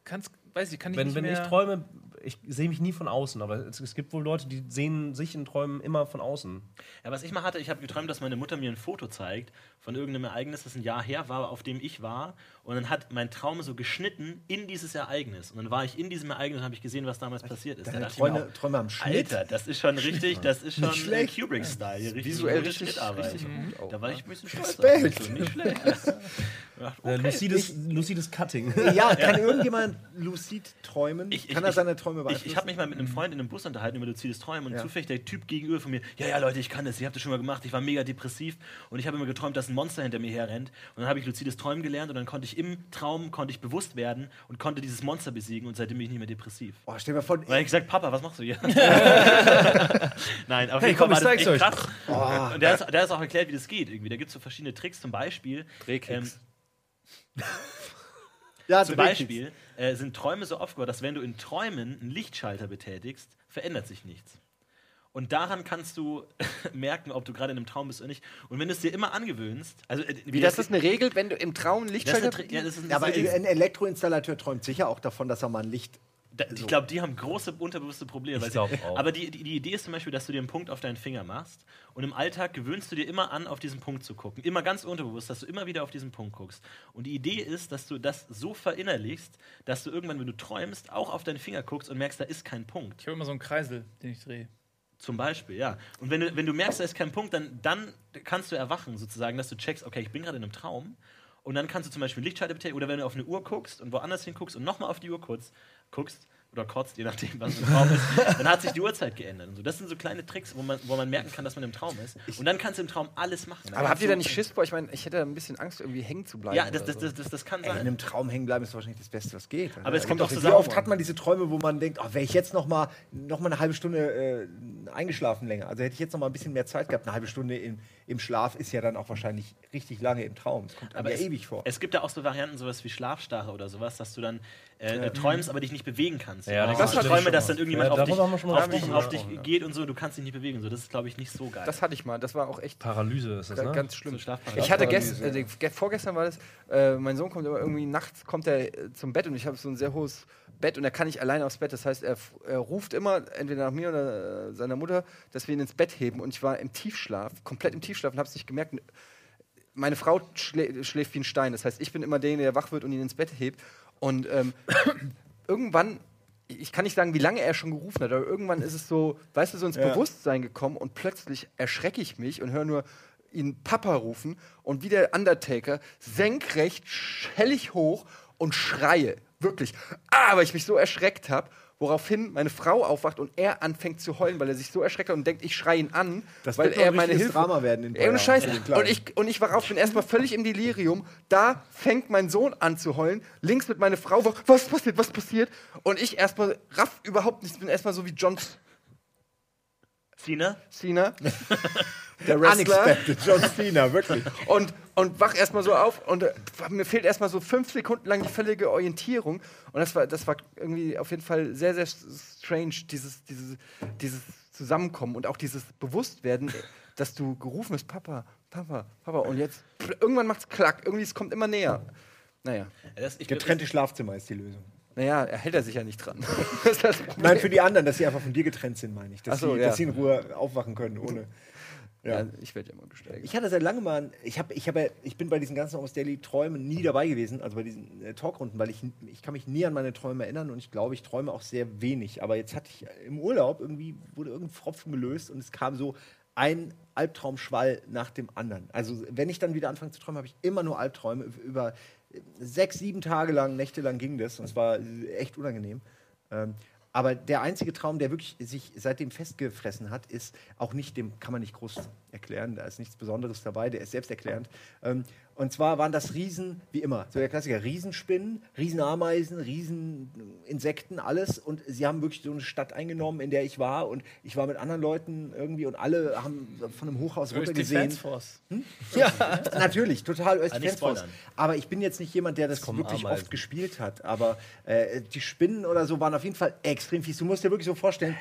kann's, weiß ich, kann ich wenn, nicht wenn mehr ich träume, ich sehe mich nie von außen, aber es, es gibt wohl Leute, die sehen sich in Träumen immer von außen. Ja, was ich mal hatte, ich habe geträumt, dass meine Mutter mir ein Foto zeigt von irgendeinem Ereignis, das ein Jahr her war, auf dem ich war. Und dann hat mein Traum so geschnitten in dieses Ereignis. Und dann war ich in diesem Ereignis und habe ich gesehen, was damals passiert ist. Deine Träume, auch, Träume am Schnitt. Alter, das ist schon richtig, das ist schon. Kubrick-Style. hier, richtig Visuell richtig, Schnittarbeit. richtig gut auch. Da war ich ein bisschen stolz. Respekt. Nicht schlecht. [LAUGHS] Ja, Äh, okay. lucides, lucides Cutting. Ja, kann [LAUGHS] irgendjemand lucid träumen? Ich- ich- kann er seine Träume Ich, beeinflussen? ich habe mich mal mit einem Freund in einem Bus unterhalten über luzides Träumen und Ja. zufällig der Typ gegenüber von mir, ja, ja, Leute, ich kann das, ich habe das schon mal gemacht, ich war mega depressiv und ich habe immer geträumt, dass ein Monster hinter mir herrennt und dann habe ich luzides Träumen gelernt und dann konnte ich im Traum, konnte ich bewusst werden und konnte dieses Monster besiegen und seitdem bin ich nicht mehr depressiv. oh, stell mal vor, Und dann hab ich gesagt, Papa, was machst du hier? [LAUGHS] [LAUGHS] Nein, auf Hey, komm, ich das zeig's euch. krass. Und der ist, der ist auch erklärt, wie das geht. Irgendwie. Da gibt es so verschiedene Tricks, zum Beispiel. Drehkicks. ja, Zum. Beispiel äh, sind Träume so aufgebaut, dass wenn du in Träumen einen Lichtschalter betätigst, verändert sich nichts. Und daran kannst du [LAUGHS] merken, ob du gerade in einem Traum bist oder nicht. Und wenn du es dir immer angewöhnst, also äh, Wie, das ist eine Regel, wenn du im Traum das ist Lichtschalter... Tri- ja, das ist, Ja, aber das ein Elektroinstallateur träumt sicher auch davon, dass er mal ein Licht. Da, ich glaube, die haben große unterbewusste Probleme. Ich weil sie- glaub auch. Aber die, die, die Idee ist zum Beispiel, dass du dir einen Punkt auf deinen Finger machst und im Alltag gewöhnst du dir immer an, auf diesen Punkt zu gucken. Immer ganz unterbewusst, dass du immer wieder auf diesen Punkt guckst. Und die Idee ist, dass du das so verinnerlichst, dass du irgendwann, wenn du träumst, auch auf deinen Finger guckst und merkst, da ist kein Punkt. Ich habe immer so einen Kreisel, den ich drehe. Zum Beispiel, ja. Und wenn du, wenn du merkst, da ist kein Punkt, dann, dann kannst du erwachen, sozusagen, dass du checkst, okay, ich bin gerade in einem Traum. Und dann kannst du zum Beispiel Lichtschalter betätigen oder wenn du auf eine Uhr guckst und woanders hinguckst und nochmal auf die Uhr kurz guckst oder kotzt, je nachdem, was im Traum ist, dann hat sich die Uhrzeit geändert. Und so. Das sind so kleine Tricks, wo man, wo man merken kann, dass man im Traum ist. Und dann kannst du im Traum alles machen. aber habt ihr da nicht Schiss vor? Ich meine, ich hätte da ein bisschen Angst, irgendwie hängen zu bleiben. Ja, das, das, das, das, das kann Ey, in sein. einem Traum hängen bleiben ist wahrscheinlich das Beste, was geht. Aber es kommt auch Wie zusammen. oft hat man diese Träume, wo man denkt, oh, wäre ich jetzt noch mal, noch mal eine halbe Stunde äh, eingeschlafen länger. Also hätte ich jetzt noch mal ein bisschen mehr Zeit gehabt. Eine halbe Stunde im, im Schlaf ist ja dann auch wahrscheinlich richtig lange im Traum. Es kommt aber ja es, ewig vor. es gibt ja auch so Varianten, sowas wie Schlafstarre oder sowas, dass du dann äh, äh, träumst, aber dich nicht bewegen kannst. Ja, Du das ich Träume, dass dann irgendjemand Ja, auf dich, auf dich, auf ja. dich geht und so, du kannst dich nicht bewegen. So, das ist, glaube ich, nicht so geil. Das hatte ich mal. Das war auch echt Paralyse ist das, ne? ganz schlimm. So ich hatte gestern, äh, ge- vorgestern war das, äh, mein Sohn kommt immer irgendwie nachts kommt er äh, zum Bett und ich habe so ein sehr hohes Bett und er kann nicht alleine aufs Bett. Das heißt, er, er ruft immer entweder nach mir oder äh, seiner Mutter, dass wir ihn ins Bett heben und ich war im Tiefschlaf, komplett im Tiefschlaf und habe es nicht gemerkt. Meine Frau schlä schläft wie ein Stein. Das heißt, ich bin immer derjenige, der wach wird und ihn ins Bett hebt. Und ähm, [COUGHS] irgendwann, ich kann nicht sagen, wie lange er schon gerufen hat, aber irgendwann ist es so, weißt du, so ins Ja. Bewusstsein gekommen und plötzlich erschrecke ich mich und höre nur ihn Papa rufen und wie der Undertaker senkrecht, schellig hoch und schreie. Wirklich. Ah, weil ich mich so erschreckt habe. Woraufhin meine Frau aufwacht und er anfängt zu heulen, weil er sich so erschreckt hat und denkt, ich schreie ihn an, Das weil er ein meine Hilfe. Drama werden in Ey, Scheiß. Kleinen. Und ich, und ich war auf, bin erstmal völlig im Delirium. Da fängt mein Sohn an zu heulen. Links mit meiner Frau. Was passiert? Was passiert? Und ich erstmal raff überhaupt nichts. Bin erstmal so wie John Cena? Cena, [LAUGHS] der Wrestler. Unexpected, John Cena, wirklich. Und, und wach erstmal so auf. Und äh, mir fehlt erstmal so fünf Sekunden lang die völlige Orientierung. Und das war, das war irgendwie auf jeden Fall sehr, sehr strange, dieses, dieses, dieses Zusammenkommen und auch dieses Bewusstwerden, dass du gerufen bist, Papa, Papa, Papa. Und jetzt irgendwann macht's klack. Irgendwie, es kommt immer näher. Naja. Das, ich, Getrennte Schlafzimmer ist die Lösung. Naja, er hält er sich ja nicht dran. [LAUGHS] Nein, für die anderen, dass sie einfach von dir getrennt sind, meine ich. Dass, Ach so, sie, ja. dass sie in Ruhe aufwachen können, ohne. Ja, ich werde ja mal gesteigert. Ich hatte seit langem mal, ein- ich, hab, ich, hab, ja- ich bin bei diesen ganzen Almost Daily Träumen nie dabei gewesen, also bei diesen äh, Talkrunden, weil ich, ich kann mich nie an meine Träume erinnern und ich glaube, ich träume auch sehr wenig. Aber jetzt hatte ich im Urlaub irgendwie, wurde irgendein Pfropfen gelöst und es kam so ein Albtraumschwall nach dem anderen. Also wenn ich dann wieder anfange zu träumen, habe ich immer nur Albträume. Über äh, sechs, sieben Tage lang, Nächte lang ging das und es war äh, echt unangenehm. Ähm, aber der einzige Traum, der wirklich sich seitdem festgefressen hat, ist auch nicht, dem kann man nicht groß erklären, da ist nichts Besonderes dabei, der ist selbsterklärend. Ähm, und zwar waren das Riesen, wie immer, so der Klassiker, Riesenspinnen, Riesenameisen, Rieseninsekten, alles. Und sie haben wirklich so eine Stadt eingenommen, in der ich war. Und ich war mit anderen Leuten irgendwie und alle haben von einem Hochhaus runtergesehen. Fansforce. Ja, [LAUGHS] natürlich, total spoilern. Aber ich bin jetzt nicht jemand, der das wirklich Ameisen. oft gespielt hat. Aber äh, die Spinnen oder so waren auf jeden Fall extrem fies. Du musst dir wirklich so vorstellen,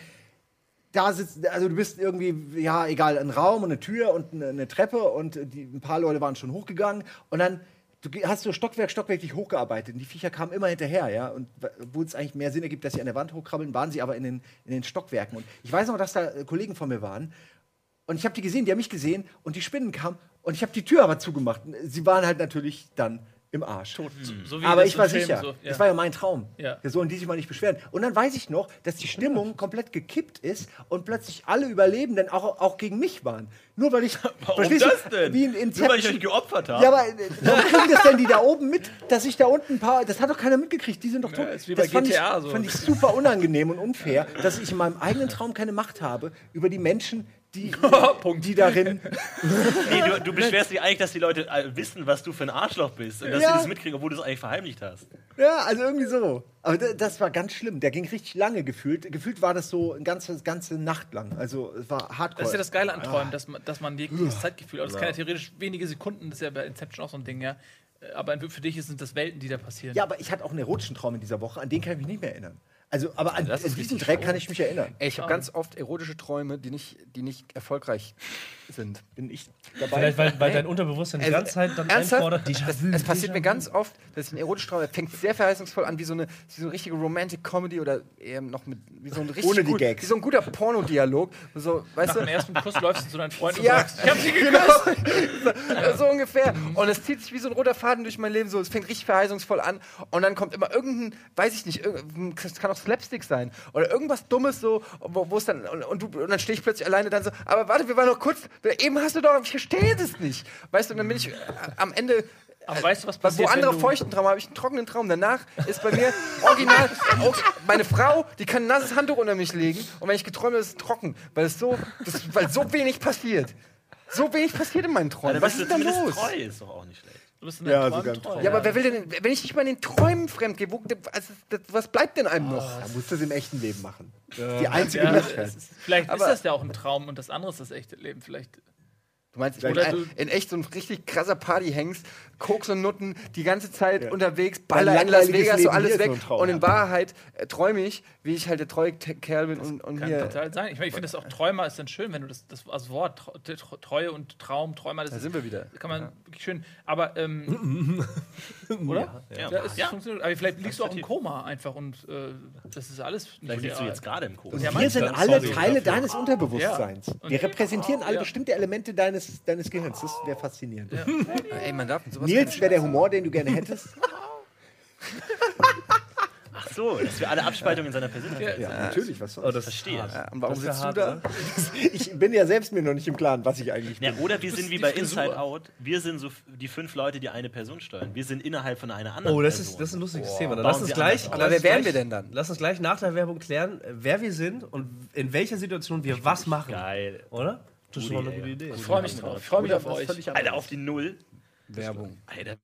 da sitzt, also du bist irgendwie, ja, egal, ein Raum und eine Tür und eine, eine Treppe und die, ein paar Leute waren schon hochgegangen und dann du hast so Stockwerk, Stockwerk dich hochgearbeitet und die Viecher kamen immer hinterher, ja, und wo es eigentlich mehr Sinn ergibt, dass sie an der Wand hochkrabbeln, waren sie aber in den, in den Stockwerken und ich weiß noch, dass da äh, Kollegen von mir waren und ich habe die gesehen, die haben mich gesehen und die Spinnen kamen und ich habe die Tür aber zugemacht. Sie waren halt natürlich dann im Arsch. So, so wie Aber das ich war Film sicher. So, ja. Das war ja mein Traum. Ja. Da sollen die sich mal nicht beschweren. Und dann weiß ich noch, dass die Stimmung [LAUGHS] komplett gekippt ist und plötzlich alle Überlebenden auch, auch gegen mich waren. Nur weil ich. [LAUGHS] Warum das denn? Wie in Nur weil ich euch geopfert habe. Ja, aber äh, warum kriegen das denn die da oben mit, dass ich da unten ein paar. Das hat doch keiner mitgekriegt, die sind doch tot. ist wie das bei fand GTA ich, so. fand ich super unangenehm und unfair, dass ich in meinem eigenen Traum keine Macht habe über die Menschen, die, [LAUGHS] die darin. [LAUGHS] Nee, du, du beschwerst dich eigentlich, dass die Leute äh, wissen, was du für ein Arschloch bist und dass Ja. sie das mitkriegen, obwohl du es eigentlich verheimlicht hast. Ja, also irgendwie so. Aber da- das war ganz schlimm. Der ging richtig lange gefühlt. Gefühlt war das so eine ganze, ganze Nacht lang. Also es war hardcore. Das ist ja das Geile an Träumen, dass man, dass man jegliches Zeitgefühl, aber das kann ja theoretisch wenige Sekunden, das ist ja bei Inception auch so ein Ding, ja. Äh, Aber für dich sind das Welten, die da passieren. Ja, aber ich hatte auch einen erotischen Traum in dieser Woche, an den kann ich mich nicht mehr erinnern. Also, aber an, an diesen Dreck kann ich mich erinnern. Ey, ich habe ganz oft erotische Träume, die nicht, die nicht erfolgreich sind. Bin ich dabei? Vielleicht, weil, weil dein Unterbewusstsein die Also, ganze Zeit dann ernsthaft? einfordert, Déjà Das, vu, es passiert mir ganz oft, dass ich einen erotischen Traum, der fängt sehr verheißungsvoll an, wie so eine, wie so eine richtige Romantic Comedy oder eher noch mit, wie so ein richtig Ohne die gut, Gags. wie so ein guter Pornodialog. So, weißt Nach du, dem ersten Kuss läufst du zu deinem Freund und Ja, sagst, ich hab sie genau. geküsst. [LAUGHS] so, so ungefähr. Und es zieht sich wie so ein roter Faden durch mein Leben. So, es fängt richtig verheißungsvoll an. Und dann kommt immer irgendein, weiß ich nicht, es kann auch Slapstick sein. Oder irgendwas Dummes so, wo wo es dann, und, und, du, und dann stehe ich plötzlich alleine dann so, aber warte, wir waren noch kurz, eben hast du doch, ich verstehe das nicht. Weißt du, und dann bin ich äh, am Ende. Aber weißt du, was passiert, wo andere wenn du- feuchten Traum habe ich einen trockenen Traum. Danach ist bei mir original auch [LAUGHS] meine Frau, die kann ein nasses Handtuch unter mich legen und wenn ich geträumt habe, ist es trocken, weil es so, das, weil so wenig passiert. So wenig passiert in meinen Träumen. Da Was ist zumindest los? treu, ist doch auch nicht schlecht. Du bist in Ja, deinen sogar Träumen im treu. Traum. Ja, aber wer will denn, wenn ich nicht mal in den Träumen fremd gehe, wo, also, das, was bleibt denn einem noch? Da musst du es im echten Leben machen. Die einzige Ja, Möglichkeit. ist, vielleicht Aber- ist das ja auch ein Traum und das andere ist das echte Leben. Vielleicht. Du meinst, ich Oder bin du- in, echt so ein richtig krasser Partyhengst, Koks und Nutten, die ganze Zeit Ja. unterwegs, Baller in Las Vegas, so alles weg. so Traum. und in Wahrheit äh, träume ich, wie ich halt der treue Kerl bin und, und Kann hier. total sein. Ich, meine, ich finde das auch Träumer ist dann schön, wenn du das, das als Wort Treue und Traum, Träumer, das Da ist, sind wir wieder. kann man wirklich schön. Aber ähm, [LAUGHS] oder? Ja. Ja, es Ja. funktioniert. Aber vielleicht liegst du auch im Koma einfach und äh, das ist alles. nicht Vielleicht liegst du jetzt gerade im Koma. Ja, Wir sind alle Sorry Teile dafür. deines Unterbewusstseins. Und- Wir repräsentieren alle Ja. bestimmte Elemente deines, deines Gehirns. Das wäre faszinierend. [LAUGHS] Ey, man darf sowas Nils wäre der Humor, den du gerne hättest. [LAUGHS] So, dass wir alle Abspaltungen in seiner Persönlichkeit Ja, sind. natürlich, was Oh, soll's. das Verstehe. Ja, und warum Das sitzt du hart, da? oder? [LAUGHS] Ich bin ja selbst mir noch nicht im Klaren, was ich eigentlich bin. Ja, oder wir sind wie bei Frisur. Inside Out, wir sind so die fünf Leute, die eine Person steuern. Wir sind innerhalb von einer anderen Oh, das Person. ist, das ist ein lustiges Thema. Dann lass uns gleich. lass Aber wer wären wir denn dann? Lass uns gleich nach der Werbung klären, wer wir sind und in welcher Situation wir was machen. Geil. Oder? Das ist Gute doch eine gute Idee. Ich freue mich drauf. Ich freue mich auf euch. Alter, auf die Null. Werbung. Alter.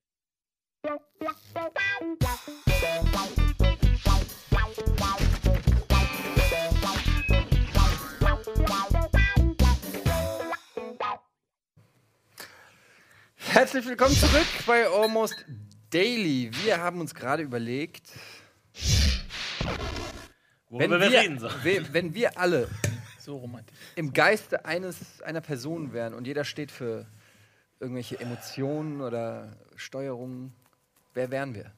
Herzlich willkommen zurück bei Almost Daily. Wir haben uns gerade überlegt, wenn Worüber wir, wir, reden sollen. we- wenn wir alle So romantisch. im Geiste eines, einer Person wären und jeder steht für irgendwelche Emotionen oder Steuerungen, wer wären wir?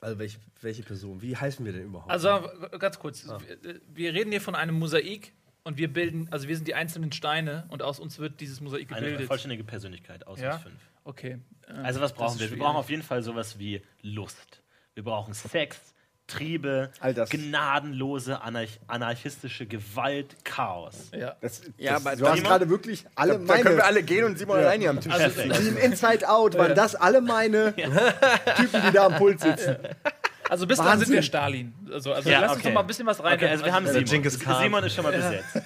Also welche, welche Person? Wie heißen wir denn überhaupt? Also ganz kurz, wir- wir reden hier von einem Mosaik und wir bilden, also wir sind die einzelnen Steine und aus uns wird dieses Mosaik Eine gebildet. vollständige Persönlichkeit aus Ja? uns fünf. Okay. äh, Also was brauchen wir? Wir schwierig. brauchen auf jeden Fall sowas wie Lust. Wir brauchen Sex, Triebe, All das. gnadenlose, anarch anarchistische Gewalt, Chaos. Ja. Das, Ja, das, aber du hast gerade wirklich alle Dann können wir meine. alle gehen und Simon allein hier am Tisch Also, sitzen. Im Inside Out waren das alle meine Typen, die da am Pult sitzen. [LAUGHS] Also bis dahin sind wir Stalin. Also, also Ja, lass uns okay. doch mal ein bisschen was rein. Okay, also wir haben Oder Simon. Simon ist schon mal besetzt.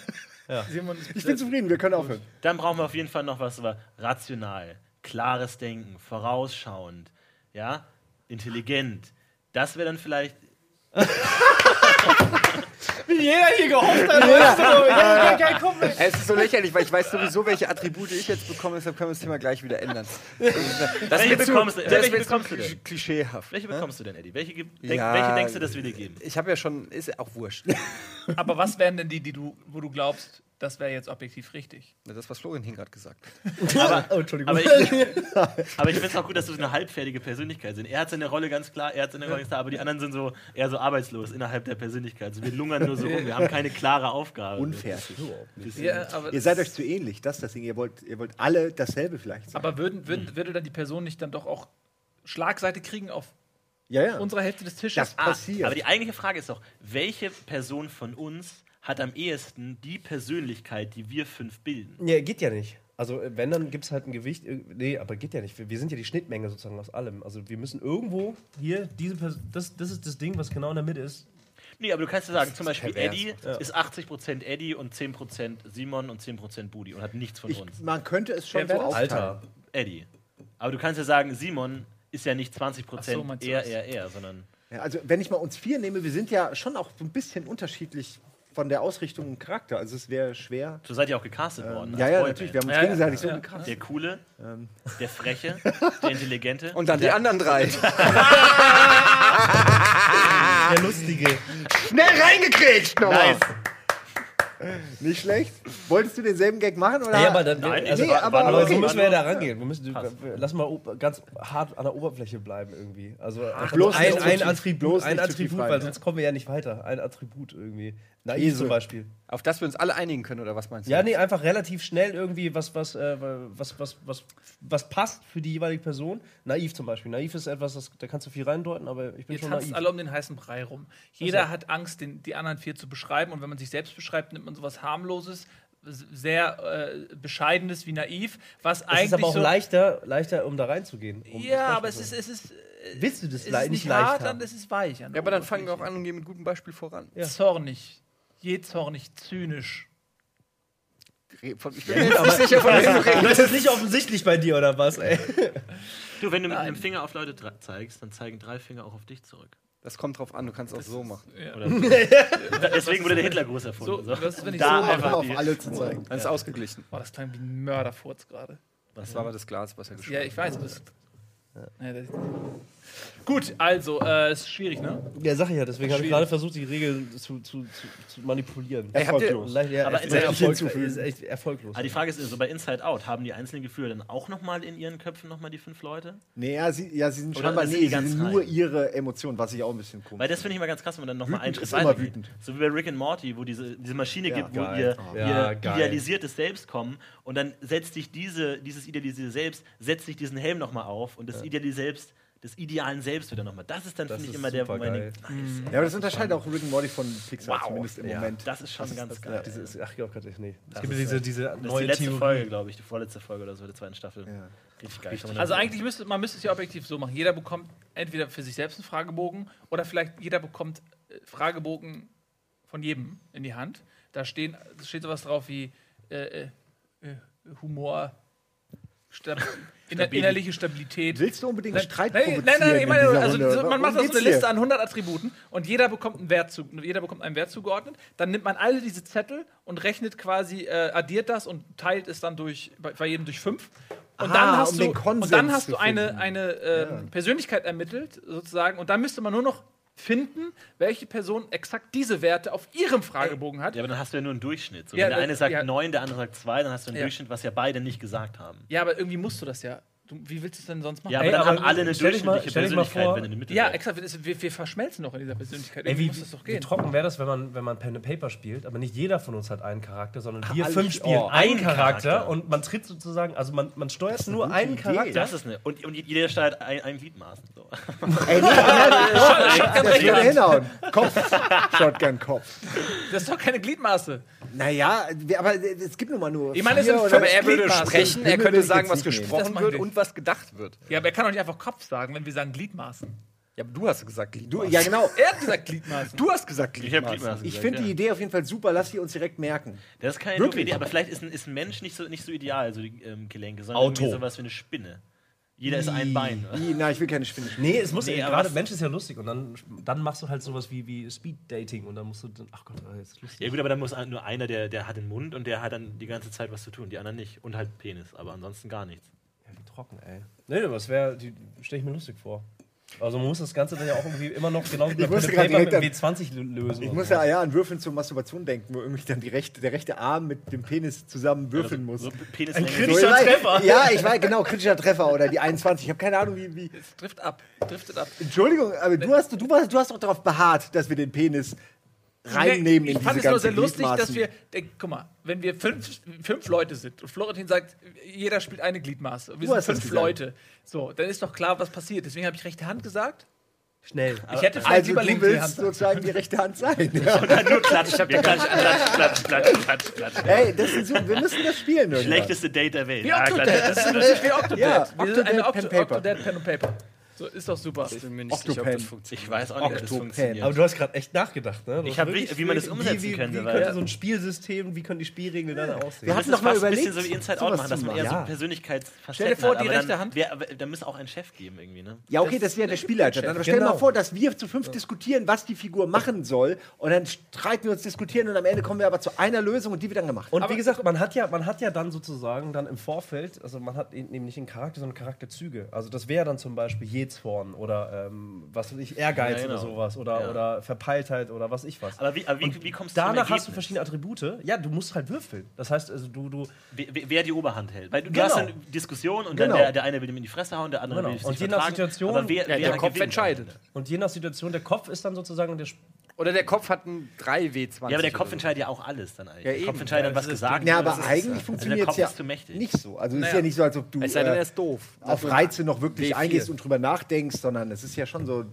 Simon ist Ich bin zufrieden, wir können aufhören. Dann brauchen wir auf jeden Fall noch was über rational, klares Denken, vorausschauend, ja, intelligent. Das wäre dann vielleicht [LAUGHS] Wie jeder hier gehofft, dann weißt du, ja, ja, komm, ey. Es ist so lächerlich, weil ich weiß sowieso, welche Attribute ich jetzt bekomme, deshalb können wir das Thema gleich wieder ändern. Das Welche zu- bekommst du- das welche wird bekommst zu du denn? klisch- Klischeehaft. Welche ne? bekommst du denn, Eddie? Welche, denk, Ja. welche denkst du, dass wir dir geben? Ich habe ja schon, ist ja auch wurscht. Aber was wären denn die, die du, wo du glaubst, das wäre jetzt objektiv richtig? Das, was Florian Hing gerade gesagt hat. [LAUGHS] Aber, Oh, Entschuldigung. aber ich, [LAUGHS] aber ich finde es auch gut, dass du so eine halbfertige Persönlichkeit sind. Er hat seine Rolle ganz klar, er hat seine Rolle ganz klar, aber die anderen sind so eher so arbeitslos innerhalb der Persönlichkeit. Also wir lungern nur so rum, wir haben keine klare Aufgabe. Unfertig. Ja, Ihr seid euch zu ähnlich, das das Ding. Ihr wollt, ihr wollt alle dasselbe vielleicht sein. aber würden, würden, würde dann die Person nicht dann doch auch Schlagseite kriegen auf ja, ja. unserer Hälfte des Tisches? das Ah, passiert. aber die eigentliche Frage ist doch, welche Person von uns hat am ehesten die Persönlichkeit, die wir fünf bilden? Ja, geht ja nicht. Also, äh, wenn, dann gibt es halt ein Gewicht. äh, Nee, aber geht ja nicht. Wir, wir sind ja die Schnittmenge sozusagen aus allem. Also, wir müssen irgendwo hier, diese Pers das, das ist das Ding, was genau in der Mitte ist. Nee, aber du kannst ja sagen, zum Beispiel pervers. Eddie Ja. ist 80% Eddie und 10% Simon und 10% Budi und hat nichts von ich, uns. man könnte es schon Wer so aufteilen. Alter. Eddie. Aber du kannst ja sagen, Simon ist ja nicht 20% Ach so, er, er, er, sondern. Ja, also wenn ich mal uns vier nehme, wir sind ja schon auch so ein bisschen unterschiedlich von der Ausrichtung und Charakter. Also es wäre schwer. So seid ihr auch gecastet worden. Ähm, ja, als ja, Boyband. natürlich. Wir haben uns Ja, ja, gegenseitig so ja. gecastet. Der Coole, Ähm. der Freche, [LAUGHS] der Intelligente. Und dann die anderen drei. [LAUGHS] [LAUGHS] Der Lustige. Schnell reingekrätscht nochmal. Nice. Nicht schlecht. Wolltest du denselben Gag machen? Oder? Ja, aber dann. Nein, also, nee, aber- aber okay. so müssen wir ja da rangehen. Wir müssen, lass mal ganz hart an der Oberfläche bleiben irgendwie. Also einfach bloß ein, ein Attribut, bloß ein Attribut, weil sonst kommen wir ja nicht weiter. Ein Attribut irgendwie. Naiv zum Beispiel. Auf das wir uns alle einigen können, oder was meinst du? Ja, nee, einfach relativ schnell irgendwie was, was, äh, was, was, was, was passt für die jeweilige Person. Naiv zum Beispiel. Naiv ist etwas, das, da kannst du viel reindeuten, aber ich bin Ihr schon tanzt naiv. alle um den heißen Brei rum. Jeder hat Angst, den, die anderen vier zu beschreiben. Und wenn man sich selbst beschreibt, nimmt man sowas harmloses, sehr äh, bescheidenes wie naiv, was Es eigentlich ist aber auch so, leichter, leichter, um da reinzugehen. Um Ja, aber es ist, es ist, Willst du das es ist le- nicht nicht leicht hart, haben? dann es ist weich. an der Ja, aber dann fangen wir auch an und gehen mit gutem Beispiel voran. Ja. Zornig. Je zornig, zynisch. Von- Ich bin mir jetzt nicht sicher, von wem du redest. Das ist nicht offensichtlich bei dir, oder was, ey? Du, wenn du mit einem Finger auf Leute zeigst, dann zeigen drei Finger auch auf dich zurück. Das kommt drauf an, du kannst auch so machen. Oder so. [LAUGHS] Deswegen wurde der Hitlergruß So, erfunden. So, was ist, wenn ich Da so einfach auf alle zu zeigen. Dann ist ausgeglichen. Boah, das klang wie ein Mörderfurz gerade. Das war aber das Glas, was er geschlagen Ja, ich weiß. Das, ja, das, gut, also, äh, ist schwierig, ne? Ja, sag ich ja, deswegen habe ich gerade versucht, die Regeln zu, zu, zu, zu manipulieren. Ey, ihr- Erfolglos. Leicht- ja, Aber ist, in- echt erfolg, hinzufügen. ist echt erfolglos. Aber die Frage ist, so bei Inside Out, haben die einzelnen Gefühle dann auch nochmal in ihren Köpfen nochmal die fünf Leute? Nee, ja, sie, ja, sie sind Oder scheinbar nee, sie ganz sind rein? nur ihre Emotionen, was ich auch ein bisschen komisch Weil das finde ich immer ganz krass, wenn man dann nochmal Schritt ist immer wütend. So wie bei Rick and Morty, wo diese, diese Maschine Ja, gibt, wo geil. ihr, Ja, ihr geil. idealisiertes Selbst kommen und dann setzt sich diese, dieses idealisierte Selbst, setzt sich diesen Helm nochmal auf und das ideale Selbst, des idealen Selbst wieder nochmal. Das ist dann, Das finde ich, ist immer der, wo man supergeil. denkt, nice. Ja, aber das unterscheidet auch Rick and Morty von Pixar, Wow. zumindest im Ja. Moment. Das ist schon ganz geil. Diese ist, ach, ich glaube gerade nee. Es Das gibt ist diese, ja- diese Das ist die neue letzte Theorie. Folge, glaube ich, die vorletzte Folge oder so der zweiten Staffel. Ja. Richtig geil. Man Also eigentlich müsste man müsste es ja objektiv so machen. Jeder bekommt entweder für sich selbst einen Fragebogen oder vielleicht jeder bekommt äh, Fragebogen von jedem in die Hand. Da stehen, steht sowas drauf wie äh, äh, äh, Humor, Stab inner, innerliche Stabilität. Willst du unbedingt Nein, Streit nein, provozieren nein, nein, ich in meine, also Runde? man Worum macht das so geht's eine? Liste an 100 Attributen und jeder bekommt einen Wert zu, jeder bekommt einen Wert zugeordnet. Dann nimmt man alle diese Zettel und rechnet quasi, äh, addiert das und teilt es dann durch bei, bei jedem durch fünf. Und Ah, dann hast um du und dann hast du eine, eine ähm, Persönlichkeit ermittelt sozusagen und dann müsste man nur noch finden, welche Person exakt diese Werte auf ihrem Fragebogen hat. Ja, aber dann hast du ja nur einen Durchschnitt. So, Ja, wenn der das- eine sagt ja. neun, der andere sagt zwei, dann hast du einen. Durchschnitt, was ja beide nicht gesagt haben. Ja, aber irgendwie musst du das ja. Du, wie willst du es denn sonst machen? Ja, aber Ey, dann aber haben alle eine durchschnittliche mal Persönlichkeit, vor- wenn du eine Mitte ja, exakt. Wir, wir verschmelzen doch in dieser Persönlichkeit. Ey, Irgendwie wie, muss das doch wie gehen. trocken wäre das, wenn man, wenn man Pen and Paper spielt, aber nicht jeder von uns hat einen Charakter, sondern wir alle- fünf spielen oh, einen einen Charakter, Charakter. und man tritt sozusagen, also man, man steuert nur einen Idee. Charakter. Das ist eine. Und, und jeder steuert ein, ein Gliedmaßen. So. [LAUGHS] Ey, nee, [LAUGHS] Shotgun hinhauen. Kopf. Shotgun Kopf. Das ist doch keine Gliedmaße. Naja, wir- aber es gibt nun mal nur. Ich meine, es sind fünf Aber er würde sprechen, er könnte sagen, was gesprochen wird wir. und was gedacht wird. Ja, aber er kann doch nicht einfach Kopf sagen, wenn wir sagen Gliedmaßen. Ja, aber du hast gesagt Du, Gliedmaßen. ja, genau. [LAUGHS] Er hat gesagt Gliedmaßen. Du hast gesagt Ich habe Gliedmaßen. Gliedmaßen. Ich finde ja. die Idee auf jeden Fall super. Lass sie uns direkt merken. Das ist keine Wirklich? doofe Idee, aber vielleicht ist ein, ist ein Mensch nicht so, nicht so ideal, so die ähm, Gelenke, sondern Auto. irgendwie sowas wie eine Spinne. Jeder ist ein Bein. Wie, na, ich will keine Spinne. Nee, es muss Nee, aber gerade Mensch ist ja lustig und dann, dann machst du halt sowas wie, wie Speed-Dating und dann musst du dann, ach Gott, das ist lustig. Ja gut, aber dann muss nur einer, der, der hat den Mund und der hat dann die ganze Zeit was zu tun, die anderen nicht. Und halt Penis, aber ansonsten gar nichts. Ja, trocken, ey. Nee, aber das wäre, die stelle ich mir lustig vor. Also man muss das Ganze dann ja auch irgendwie immer noch genau wie Paper mit W20 lösen. Ich muss so. ja, ja an Würfeln zur Masturbation denken, wo irgendwie dann die rechte, der rechte Arm mit dem Penis zusammen würfeln muss. So Penis Ein So, kritischer weiß- Treffer. Ja, ich weiß, genau, kritischer Treffer oder die 21. Ich habe keine Ahnung, wie, wie. Es trifft ab. Driftet ab. Entschuldigung, aber du hast, du, warst, du hast doch darauf beharrt, dass wir den Penis reinnehmen ich in fand diese es nur ganze sehr lustig, dass wir, denk, guck mal, wenn wir fünf, fünf Leute sind und Florentin sagt, jeder spielt eine Gliedmaße, und wir Du sind fünf. Leute, so, dann ist doch klar, was passiert. Deswegen habe ich rechte Hand gesagt. Schnell. Ich hätte vielleicht Also lieber du linke willst Hand. sozusagen die rechte Hand sein. [LAUGHS] Ja. nur klatsch, wir klatsch, klatsch, klatsch, klatsch, klatsch, klatsch. Ey, das ist so, wir müssen das spielen. Schlechteste Date der Welt. Wie Ja, Octodad, das ist lustig wie Octodad. Ja, eine Octodad, Pen. Octodad, Pen und Paper. So, ist doch super. Ich bin mir nicht sicher, ob das funktioniert. Ich weiß auch nicht, wie das Octopan. funktioniert. Aber du hast gerade echt nachgedacht, ne? Du Ich hast hab wirklich wie- wie man das überlegt, umsetzen wie, könnte, Wie könnte Ja. so ein Spielsystem, wie können die Spielregeln dann aussehen? Wir hatten doch mal fast ein überlegt, bisschen so wie Inside Out machen, dass man eher machen. so Ja. Persönlichkeitsfacetten Stell dir vor, hat, die rechte dann, Hand. Da muss auch ein Chef geben irgendwie, ne? Ja, okay, das wäre der Spielleiter. Dann, aber stell dir Genau. mal vor, dass wir zu fünf diskutieren, was die Figur machen soll. Und dann streiten wir uns, diskutieren und am Ende kommen wir aber zu einer Lösung und die wird dann gemacht. Und Aber- wie gesagt, man hat ja, man hat ja dann sozusagen dann im Vorfeld, also man hat eben nicht einen Charakter, sondern Charakterzüge. Also das wäre dann zum Beispiel Jezorn oder ähm, was weiß ich, Ehrgeiz Ja, genau. oder sowas oder, Ja. oder Verpeiltheit oder was ich was. Aber wie, aber wie, Und wie kommst du Danach hast du verschiedene Attribute. Ja, du musst halt würfeln. Das heißt, also du, du Wer, wer die Oberhand hält. Weil du, Genau. hast dann Diskussion und Genau. dann der, der eine will ihm in die Fresse hauen, der andere Genau. will sich Und nicht je nach. Situation- aber wer, Ja, wer der Kopf entscheidet. und je nach Situation, der Kopf ist dann sozusagen der Oder der Kopf hat ein 3W20. Ja, aber der Kopf entscheidet ja auch alles dann eigentlich. Ja, der Kopf entscheidet dann, Ja, was ist gesagt ja, wird. aber Das ist- eigentlich also funktioniert es Kopf ja ist zu mächtig. nicht so. Also es ist Naja. ja nicht so, als ob du Es sei denn, äh, er ist doof. auf Also, Reize noch wirklich W4. eingehst und drüber nachdenkst, sondern es ist ja schon so,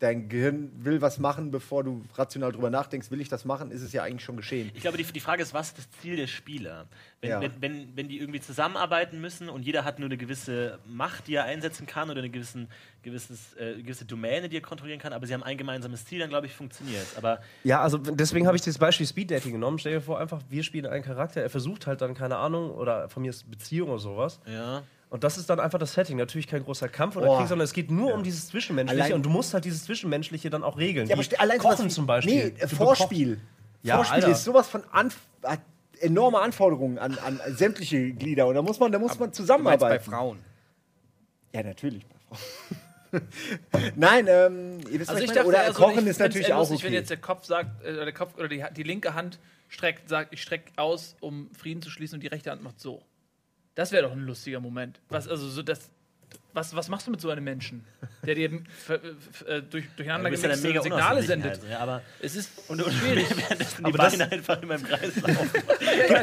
dein Gehirn will was machen, bevor du rational drüber nachdenkst, will ich das machen, ist es ja eigentlich schon geschehen. Ich glaube, die, die Frage ist, was ist das Ziel der Spieler? Wenn, Ja. wenn, wenn, wenn die irgendwie zusammenarbeiten müssen und jeder hat nur eine gewisse Macht, die er einsetzen kann oder eine gewissen, gewisses, äh, gewisse Domäne, die er kontrollieren kann, aber sie haben ein gemeinsames Ziel, dann glaube ich, funktioniert Aber Ja, also deswegen habe ich das Beispiel Speed Dating genommen. Stell dir vor, einfach, wir spielen einen Charakter, er versucht halt dann, keine Ahnung, oder von mir ist Beziehung oder sowas. ja. Und das ist dann einfach das Setting. Natürlich kein großer Kampf oder Boah. Krieg, sondern es geht nur um dieses Zwischenmenschliche Allein- und du musst halt dieses Zwischenmenschliche dann auch regeln. Ja, aber allein Kochen wie- zum Beispiel. Nee, Du Vorspiel. Ja, Vorspiel Alter. ist sowas von Anf hat enorme Anforderungen an, an sämtliche Glieder und da muss man, da muss man meinst bei zusammenarbeiten. Frauen. Ja, natürlich bei Frauen. [LAUGHS] Nein, ähm, ihr wisst, Also ich dachte, oder eher so, Kochen ich ist natürlich auch okay. wenn jetzt der Kopf sagt, äh, oder der Kopf oder die, die linke Hand streckt, sagt, ich strecke aus, um Frieden zu schließen und die rechte Hand macht so. Das wäre doch ein lustiger Moment. Was, also so das, was, was machst du mit so einem Menschen, der dir äh, durch, Du durcheinander ja dann gemixte mega Signale sendet? halt, ja, aber Es ist und, und schwierig. [LAUGHS] die Aber das- Beine einfach immer im Kreis [LAUGHS] laufen.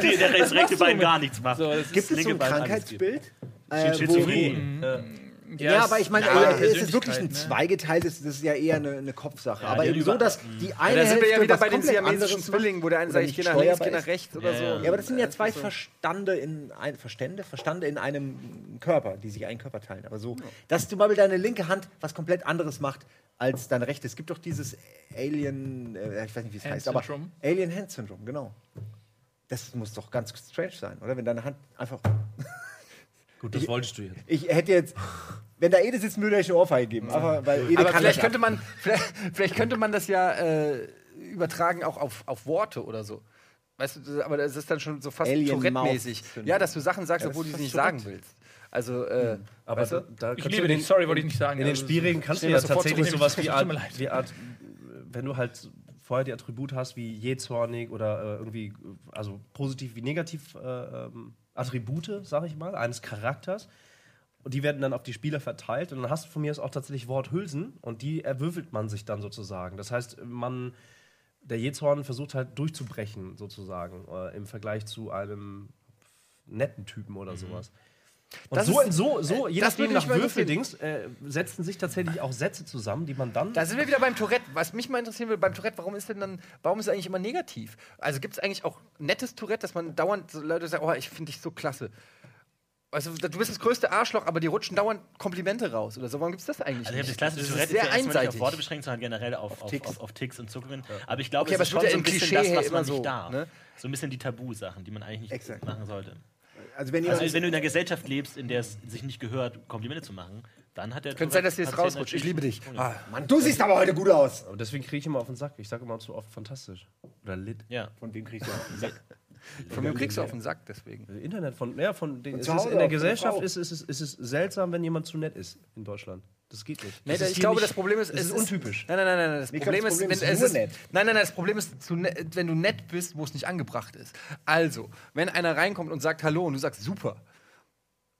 die, der rechte, rechte Bein gar nichts macht. So, das Gibt das es so ein Krankheitsbild? Äh, Schizophrenie. Ja, aber ich meine, ja, äh, es ist wirklich ein ne? zweigeteiltes, das ist ja eher eine, eine Kopfsache. Ja, aber eben so, dass die eine Da sind wir ja wieder bei den siamesischen Zwillingen, wo der eine sagt, ich gehe nach links, gehe nach rechts oder Ja, so. ja. Ja, aber das sind ja zwei. Verstande in ein, Verstände, Verstande in einem Körper, die sich einen Körper teilen. Aber so, dass zum Beispiel deine linke Hand was komplett anderes macht als deine rechte. Es gibt doch dieses Alien, äh, ich weiß nicht, wie es Hand heißt, aber Syndrome. Alien Hand Syndrome, genau. Das muss doch ganz strange sein, oder? Wenn deine Hand einfach. Gut, das wolltest du jetzt. Ich hätte jetzt, wenn da Ede sitzen würde, ich eine Ohrfeige geben. Aber weil Ede Aber kann vielleicht könnte, man, vielleicht, vielleicht könnte man das ja äh, übertragen auch auf, auf Worte oder so. Weißt du, aber das ist dann schon so fast Tourette-mäßig. Ja, dass du Sachen sagst, Ja, obwohl du sie nicht fast sagen Tourette. willst. Also, äh, Aber weißt da, du? da Ich liebe du dich, sorry, wollte ich nicht sagen. In den Spielregeln kannst du ja tatsächlich sowas wie [LAUGHS] Art, wie Art, wenn du halt vorher die Attribute hast wie jezornig oder äh, irgendwie, also positiv wie negativ äh, ähm, Attribute, sag ich mal, eines Charakters. Und die werden dann auf die Spieler verteilt. Und dann hast du von mir aus auch tatsächlich Worthülsen und die erwürfelt man sich dann sozusagen. Das heißt, man, der Jezorn versucht halt durchzubrechen, sozusagen, äh, im Vergleich zu einem netten Typen oder sowas. Und Das so, ist- so, so, je das nachdem nach. Würfeldings, äh, setzen sich tatsächlich auch Sätze zusammen, die man dann. Da sind wir wieder beim Tourette. Was mich mal interessieren würde, beim Tourette, warum ist denn dann, warum ist es eigentlich immer negativ? Also gibt es eigentlich auch nettes Tourette, dass man dauernd so Leute sagen, oh, ich finde dich so klasse. Also, du bist das größte Arschloch, aber die rutschen dauernd Komplimente raus oder so. Warum gibt es das eigentlich Also ich habe das nicht? klassische das Tourette ist ist ja sehr nicht auf einseitig. Worte beschränkt, sondern generell auf, auf, Ticks. auf, auf Ticks und Zuckungen. Aber ich glaube, Okay, es ist es schon ja so ein bisschen Klischee das, was man so, nicht darf. ne? So ein bisschen die Tabusachen, die man eigentlich nicht Exakt. machen sollte. Also wenn Also, wenn du in einer Gesellschaft lebst, in der es sich nicht gehört, Komplimente zu machen, dann hat der. Könnte sein, dass dir jetzt rausrutscht. Ich liebe dich. Ah, Mann, du siehst aber heute gut aus. Aber deswegen kriege ich immer auf den Sack. Ich sage immer zu oft fantastisch. Oder lit. Ja. Von wem kriegst du auf den Sack? [LAUGHS] von mir kriegst du auf den Sack, deswegen. Internet von, ja, von den, Und es ist, in der Gesellschaft ist, es- ist, es- ist es seltsam, wenn jemand zu nett ist in Deutschland. Das geht nicht. Nee, Das ich glaube, nicht- das Problem ist, es ist untypisch. Nein, nein, nein, nein. Das Nee, Problem, ist, wenn ist es nur ist, nett. nein, nein, nein. Das Problem ist, ne wenn du nett bist, wo es nicht angebracht ist. Also, wenn einer reinkommt und sagt Hallo und du sagst Super,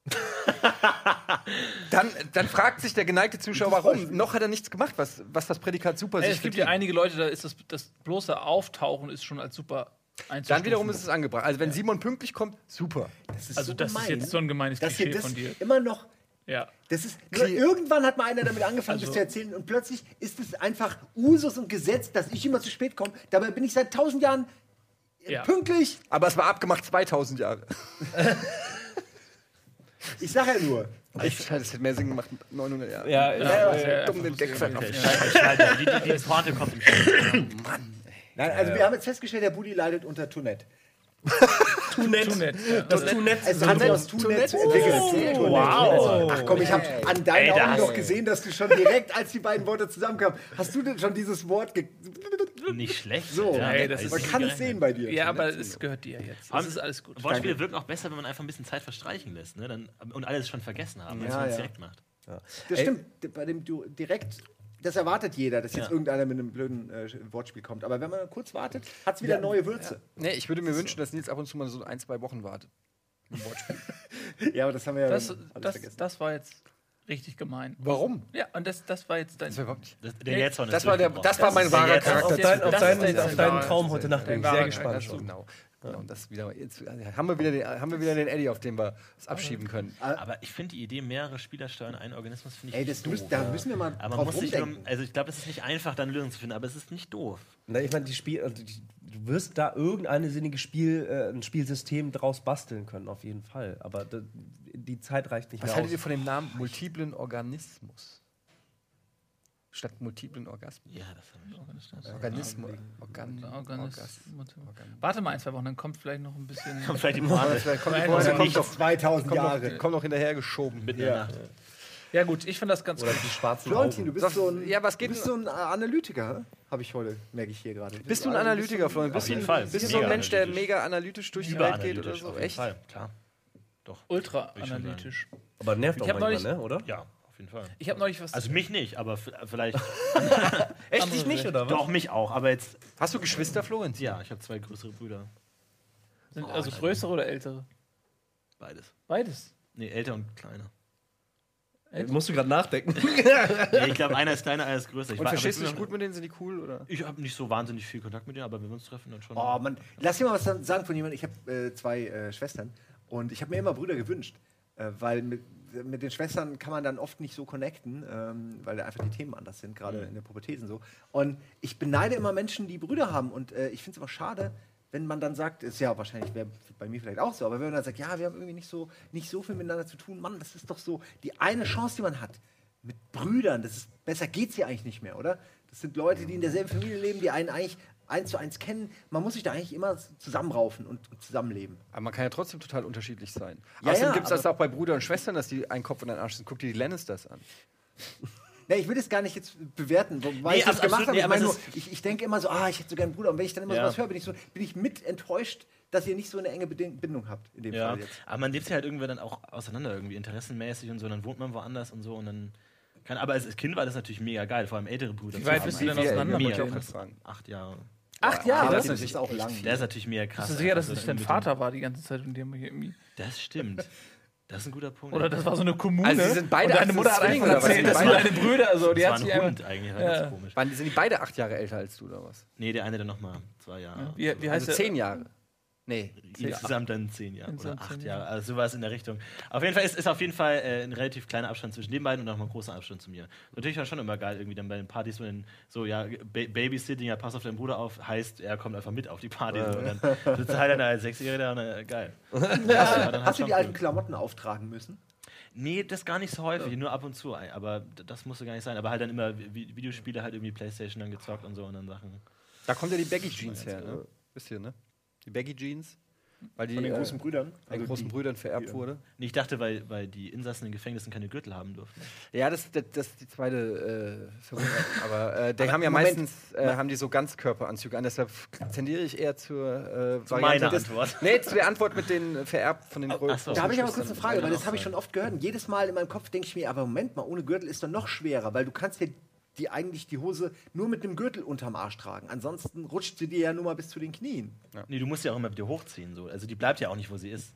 [LAUGHS] dann, dann fragt sich der geneigte Zuschauer, warum. Noch hat er nichts gemacht, was, was das Prädikat Super Ey, sich es gibt ja einige Leute, da ist das, das bloße Auftauchen ist schon als super Dann wiederum ist es angebracht. Also, wenn Simon pünktlich kommt, super. Das ist Also, das ist jetzt so ein gemeines dass Klischee das von dir. immer noch Ja. Das ist, irgendwann hat mal einer damit angefangen, Also- das zu erzählen und plötzlich ist es einfach Usus und Gesetz, dass ich immer zu spät komme. Dabei bin ich seit tausend Jahren äh, Ja. pünktlich. Aber es war abgemacht 2000 Jahre. [LAUGHS] Ich sag ja nur. Ich, das hätte mehr Sinn gemacht mit 900 Jahren. Ja, Ja, ja, ja, Dumm den Gag verkauft. Ich ich Die, die, die Pointe kommt im Schnitt. Nein, also wir haben jetzt festgestellt, der Buddy leidet unter Tourette. [LAUGHS] Nett. Ja. Das Tunett. Es hat sich aus Tourette entwickelt. Wow. Ach komm, ich habe an deinen Ey, Augen doch gesehen, dass du schon direkt, als die beiden Worte zusammenkamen, hast du denn schon dieses Wort ge Nicht schlecht. So, Ja, Ey, das man kann es sehen bei dir. Ja, aber es gehört dir jetzt. Das ist alles gut. Wortspiele wirken auch besser, wenn man einfach ein bisschen Zeit verstreichen lässt ne? Dann, und alles schon vergessen haben, als Ja, man es ja. direkt macht. Das stimmt. Bei dem du direkt, das erwartet jeder, dass jetzt Ja. irgendeiner mit einem blöden äh, Wortspiel kommt. Aber wenn man kurz wartet, hat es wieder neue Würze. Nee, ich würde mir wünschen, dass Nils ab und zu mal so ein, zwei Wochen wartet. Im Wortspiel. [LAUGHS] Ja, aber das haben wir ja Das, das, vergessen. das war jetzt richtig gemein. Warum? Ja, und das, das war jetzt dein. Das war überhaupt nicht. Das, der ist Das war, der, das war mein wahrer Charakter. Auf, dein, auf, jetzt auf ein deinen Traum heute Nacht bin ich sehr gespannt schon. Genau. genau das wieder, jetzt, also, haben, wir wieder den, haben wir wieder den Eddie, auf den wir es abschieben können. Aber ich finde die Idee, mehrere Spieler steuern einen Organismus, finde ich Ey, das doof. da müssen wir mal Aber drauf muss rumdenken. also ich glaube, es ist nicht einfach, da eine Lösung zu finden, aber es ist nicht doof. Na, ich meine, die Spiel, also die, du wirst da irgendeine sinnige Spiel, äh, ein Spielsystem draus basteln können, auf jeden Fall. Aber da, die Zeit reicht nicht Was mehr haltet aus. ihr von dem Namen multiplen Organismus? Statt multiplen Orgasmus. Ja, das habe ich. Organismus. Organ, Organis Orgas- Warte mal ein, zwei Wochen, dann kommt vielleicht noch ein bisschen. [LAUGHS] Vielleicht die Pointe Vielleicht kommt, Nein, kommt, also kommt, nicht doch, 2000 kommt, Jahre. noch, kommt noch hinterher geschoben. mitten in der Nacht. Ja, gut, ich finde das ganz Oder gut. die schwarzen Florentin, du bist so ein, Ja, was du geht bist denn- so ein äh, Analytiker, habe ich heute, merke ich hier gerade. Bist du ein Analytiker, Florian? Bist, Auf jeden du, Fall. bist du so ein Mensch, der mega analytisch durch die Welt geht oder so? auf jeden Echt? Fall, klar. Doch. Ultra schon analytisch. Aber nervt auch manchmal, ne? oder? Ja, auf jeden Fall. Ich habe neulich was. Also mich nicht, aber vielleicht. [LAUGHS] Echt dich nicht, oder was? Doch, mich auch, aber jetzt. Hast du Geschwister, Florentin? Ja, ich habe zwei größere Brüder. sind also größere oder ältere? Beides. Beides. Nee, älter und kleiner. Musst du gerade nachdenken. [LAUGHS] Nee, ich glaube, einer ist kleiner, einer ist größer. Ich Und war- verstehst du dich gut mit denen? Sind die cool? Oder? Ich habe nicht so wahnsinnig viel Kontakt mit denen, aber wenn wir uns treffen, dann schon. Oh, Mann. Lass dir mal was sagen von jemandem. Ich habe äh, zwei äh, Schwestern und ich habe mir immer Brüder gewünscht, äh, weil mit, mit den Schwestern kann man dann oft nicht so connecten, ähm, weil da einfach die Themen anders sind, gerade in der Pubertät und so. Und ich beneide immer Menschen, die Brüder haben und äh, ich finde es aber schade, wenn man dann sagt, ist ja wahrscheinlich wäre bei mir vielleicht auch so, aber wenn man dann sagt, ja, wir haben irgendwie nicht so, nicht so viel miteinander zu tun, Mann, das ist doch so die eine Chance, die man hat. Mit Brüdern, das ist besser geht's hier eigentlich nicht mehr, oder? Das sind Leute, die in derselben Familie leben, die einen eigentlich eins zu eins kennen. Man muss sich da eigentlich immer zusammenraufen und, und zusammenleben. Aber man kann ja trotzdem total unterschiedlich sein. Ja, Außerdem ja, gibt es das auch bei Brüdern und Schwestern, dass die ein Kopf und ein Arsch sind. Guck dir die Lannisters an. [LAUGHS] Ne, ich will das gar nicht jetzt bewerten, wo- weil Nee, ich das gemacht habe. nee, ich, meine ich, ich denke immer so, ah, ich hätte so gerne einen Bruder. Und wenn ich dann immer Ja. sowas höre, bin ich, so, bin ich mit enttäuscht, dass ihr nicht so eine enge Bindung habt in dem Ja, Fall jetzt. aber man lebt sich halt irgendwann dann auch auseinander, irgendwie interessenmäßig und so, dann wohnt man woanders und so und dann. Kann, aber als Kind war das natürlich mega geil, vor allem ältere Brüder. Wie weit bist du denn auseinander mega mit denen? krass. Acht Jahre. Acht Ja, Jahre? das, das ist, auch lang. Der ist natürlich mega krass. Bist du sicher, dass einfach es dein Vater war die ganze Zeit und die haben hier irgendwie. Das stimmt. Das ist ein guter Punkt. Oder das war so eine Kommune. Also sie sind beide und deine Mutter hat einfach erzählt, das Sind deine Brüder. Also, die das hat war ein Hund eigentlich, war Ja. ganz komisch. Waren, sind die beide acht Jahre älter als du oder was? Nee, der eine dann nochmal zwei Jahre. wie, wie heißt Also der? zehn Jahre. Nee. Insgesamt dann zehn Jahre Insgesamt oder acht Jahre. Jahre. Also sowas in der Richtung. Auf jeden Fall ist, ist auf jeden Fall äh, ein relativ kleiner Abstand zwischen den beiden und auch mal ein großer Abstand zu mir. Natürlich war schon immer geil, irgendwie dann bei den Partys, so, in, so ja, ba Babysitting, ja, pass auf deinen Bruder auf, heißt, er kommt einfach mit auf die Party. So, und dann sitzt er halt dann als Sechsjähriger und äh, geil. [LAUGHS] Ja, dann halt Hast du die alten. Klamotten auftragen müssen? Nee, das gar nicht so häufig, nur ab und zu. Aber das musste gar nicht sein. Aber halt dann immer Vi- Videospiele, halt irgendwie Playstation dann gezockt und so und dann Sachen. Da kommt ja die Baggy Jeans her, ne? Wisst ihr, ne? Die Baggy Jeans. Weil die Von den äh, großen Brüdern. an Also großen die- Brüdern vererbt die- wurde. Nee, ich dachte, weil, weil die Insassen in Gefängnissen keine Gürtel haben durften. Ja, das, das, das ist die zweite äh, Vermutung. [LAUGHS] Aber äh, die haben ja Moment, meistens äh, haben die so Ganzkörperanzüge an. Deshalb tendiere ich eher zur äh, Zu meiner des- Antwort. Nee, zu der Antwort mit den vererbt von den ach so. Da habe ich aber großen kurz eine Frage, weil das habe ich schon oft gehört. Und jedes Mal in meinem Kopf denke ich mir, aber Moment mal, ohne Gürtel ist doch noch schwerer, weil du kannst ja die eigentlich die Hose nur mit einem Gürtel unterm Arsch tragen. Ansonsten rutscht sie dir ja nur mal bis zu den Knien. Nee, du musst ja auch immer wieder hochziehen. So. Also die bleibt ja auch nicht, wo sie ist.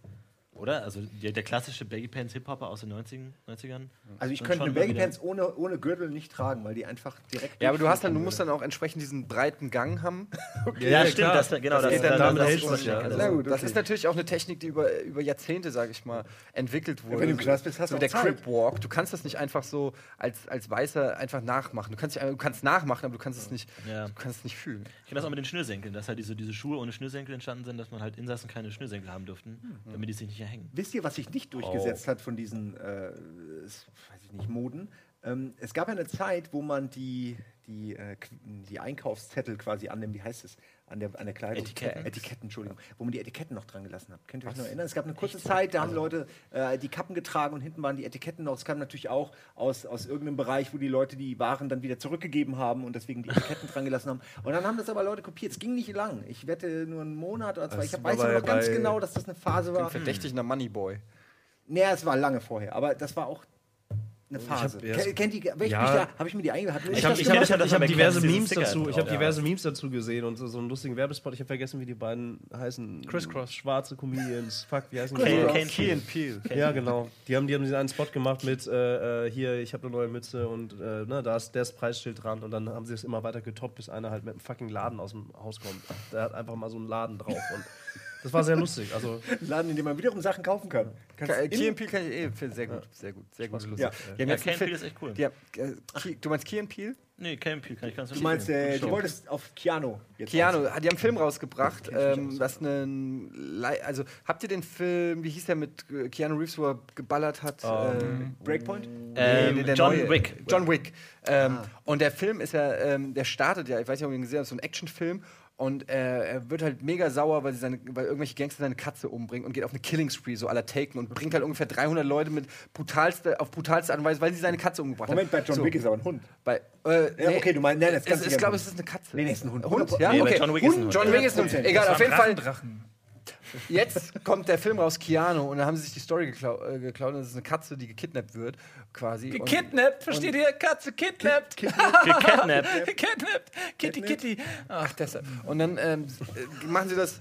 Oder? Also der, der klassische Baggy Pants Hip-Hopper aus den 90ern, 90ern. Also ich Dann könnte eine Baggy Pants ohne, ohne Gürtel nicht tragen, weil die einfach direkt. Ja, aber du hast dann, du musst dann auch entsprechend diesen breiten Gang haben. [LAUGHS] Ja, Ja, stimmt. Das, genau, das, geht dann- das, damit das, hältst das, das, das, also, Na gut, Das okay. ist natürlich auch eine Technik, die über, über Jahrzehnte, sage ich mal, entwickelt wurde. wenn du im Knast bist, hast so du der. Crip Walk. Du kannst das nicht einfach so als, als Weißer einfach nachmachen. Du kannst, du kannst nachmachen, aber du kannst es nicht, Ja. du kannst es nicht fühlen. Ich kenne das auch mit den Schnürsenkeln, dass halt diese, diese Schuhe ohne Schnürsenkel entstanden sind, dass man halt Insassen keine Schnürsenkel haben durften, damit die sich nicht erhängen. Wisst ihr, was sich nicht durchgesetzt hat von diesen, äh, weiß ich nicht, Moden? Ähm, es gab ja eine Zeit, wo man die, die, äh, die Einkaufszettel quasi an dem, wie heißt es, an der, an der Kleidung. Etiketten. Äh, Etiketten, Entschuldigung. Wo man die Etiketten noch dran gelassen hat. Könnt ihr euch noch erinnern? Es gab eine kurze Zeit, da haben Leute äh, die Kappen getragen und hinten waren die Etiketten noch. Es kam natürlich auch aus, aus irgendeinem Bereich, wo die Leute die Waren dann wieder zurückgegeben haben und deswegen die Etiketten dran gelassen haben. Und dann haben das aber Leute kopiert. Es ging nicht lang. Ich wette nur einen Monat oder zwei. Das Ich hab, weiß bei- noch ganz genau, dass das eine Phase war. Verdächtig nach Moneyboy. Naja, es war lange vorher, aber das war auch eine Phase. hab- ja, Ken- Kennt die, welch Ja. habe ich mir die eingeladen? Ich habe ich ich hab, ich hab aber diverse Memes dazu. Ich habe diverse Memes dazu gesehen und so, so einen lustigen Werbespot. Ich habe vergessen, wie die beiden heißen. Crisscross. Schwarze Comedians. Fuck, wie heißen Kane, die? Kane, Key and Peel. Ja, genau. Die haben, die haben diesen einen Spot gemacht mit äh, äh, hier, ich habe eine neue Mütze und äh, ne, da ist das Preisschild dran und dann haben sie es immer weiter getoppt, bis einer halt mit einem fucking Laden aus dem Haus kommt. Der hat einfach mal so einen Laden drauf und das war sehr lustig. Also [LAUGHS] Laden, in dem man wiederum Sachen kaufen kann. Key and Peel kann ich eh empfehlen. Sehr gut, sehr gut, sehr gut. Ja. Ja, Film- Peel ist echt cool. Haben, äh, Key- du meinst Key and Peel? Nee, Kane Peel kann ich ganz Du meinst, äh, du wolltest auf Keanu jetzt Keanu, die haben einen Film rausgebracht, ähm, das einen, also habt ihr den Film, wie hieß der mit äh, Keanu Reeves, wo er geballert hat? ähm, Breakpoint? Ähm, Nee, der John neue. Wick. John Wick. Ähm, Und der Film ist ja, ähm, der startet ja, ich weiß nicht, ob ihr ihn gesehen habt, so ein Actionfilm. Und äh, er wird halt mega sauer, weil, sie seine, weil irgendwelche Gangster seine Katze umbringen und geht auf eine Killing Spree, so aller Taken und bringt halt ungefähr 300 Leute mit brutalste, auf brutalste Art und Weise, weil sie seine Katze umgebracht Moment, bei haben. John so, Wick ist aber ein Hund. Bei, äh, Ja, okay, du meinst, nein, das es, kannst du ich glaube, es ist eine Katze. Nee, nee, ist ein Hund. Hund, ja? Nee, okay. John Wick ist ein Hund. John Wick ist ein Hund. 100%. Egal, auf jeden ein Fall. Jetzt kommt der Film raus, Keanu, und dann haben sie sich die Story geklau äh, geklaut. Und das ist eine Katze, die gekidnappt wird, quasi. Gekidnappt, versteht ihr? Katze, kidnappt. [LAUGHS] Gekidnappt. Gekidnappt. Kitty, Kitty. Ach, deshalb. Und dann ähm, äh, machen sie das.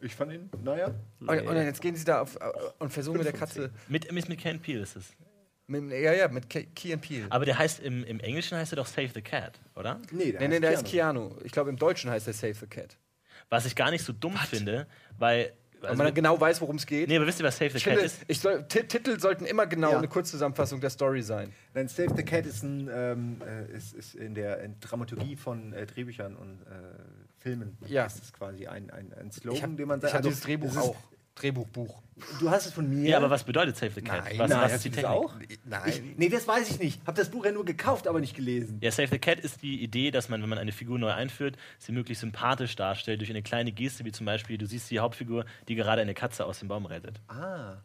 Ich fand ihn, naja. Und, und dann jetzt gehen sie da auf, äh, und versuchen mit der Katze. Mit, mit, mit Peel ist es. Mit, ja, ja, mit Ke- Key and Peel. Aber der heißt im, im Englischen heißt er doch Save the Cat, oder? Nee, der Nee, nee, heißt der ist Keanu. Ich glaube, im Deutschen heißt der Save the Cat. Was ich gar nicht so dumm finde, weil. Weil Also, man dann genau weiß, worum es geht. nee, aber wisst ihr, was Save the ich Cat finde, ist? ich soll, Ti- Titel sollten immer genau Ja. eine Kurzzusammenfassung der Story sein. Nein, Save the Cat ist, ein, ähm, äh, ist, ist in der in Dramaturgie von äh, Drehbüchern und äh, Filmen. Ja. Das ist quasi ein, ein, ein Slogan, Ich habe den man ich hab also, dieses Drehbuch auch. Drehbuchbuch. Du hast es von mir. Ja, aber was bedeutet Save the Cat? Nein, was, Nein, was ist die Technik? auch? Nein. Ich, nee, das weiß ich nicht. Hab das Buch ja nur gekauft, aber nicht gelesen. Ja, Save the Cat ist die Idee, dass man, wenn man eine Figur neu einführt, sie möglichst sympathisch darstellt durch eine kleine Geste, wie zum Beispiel, du siehst die Hauptfigur, die gerade eine Katze aus dem Baum rettet. Ah.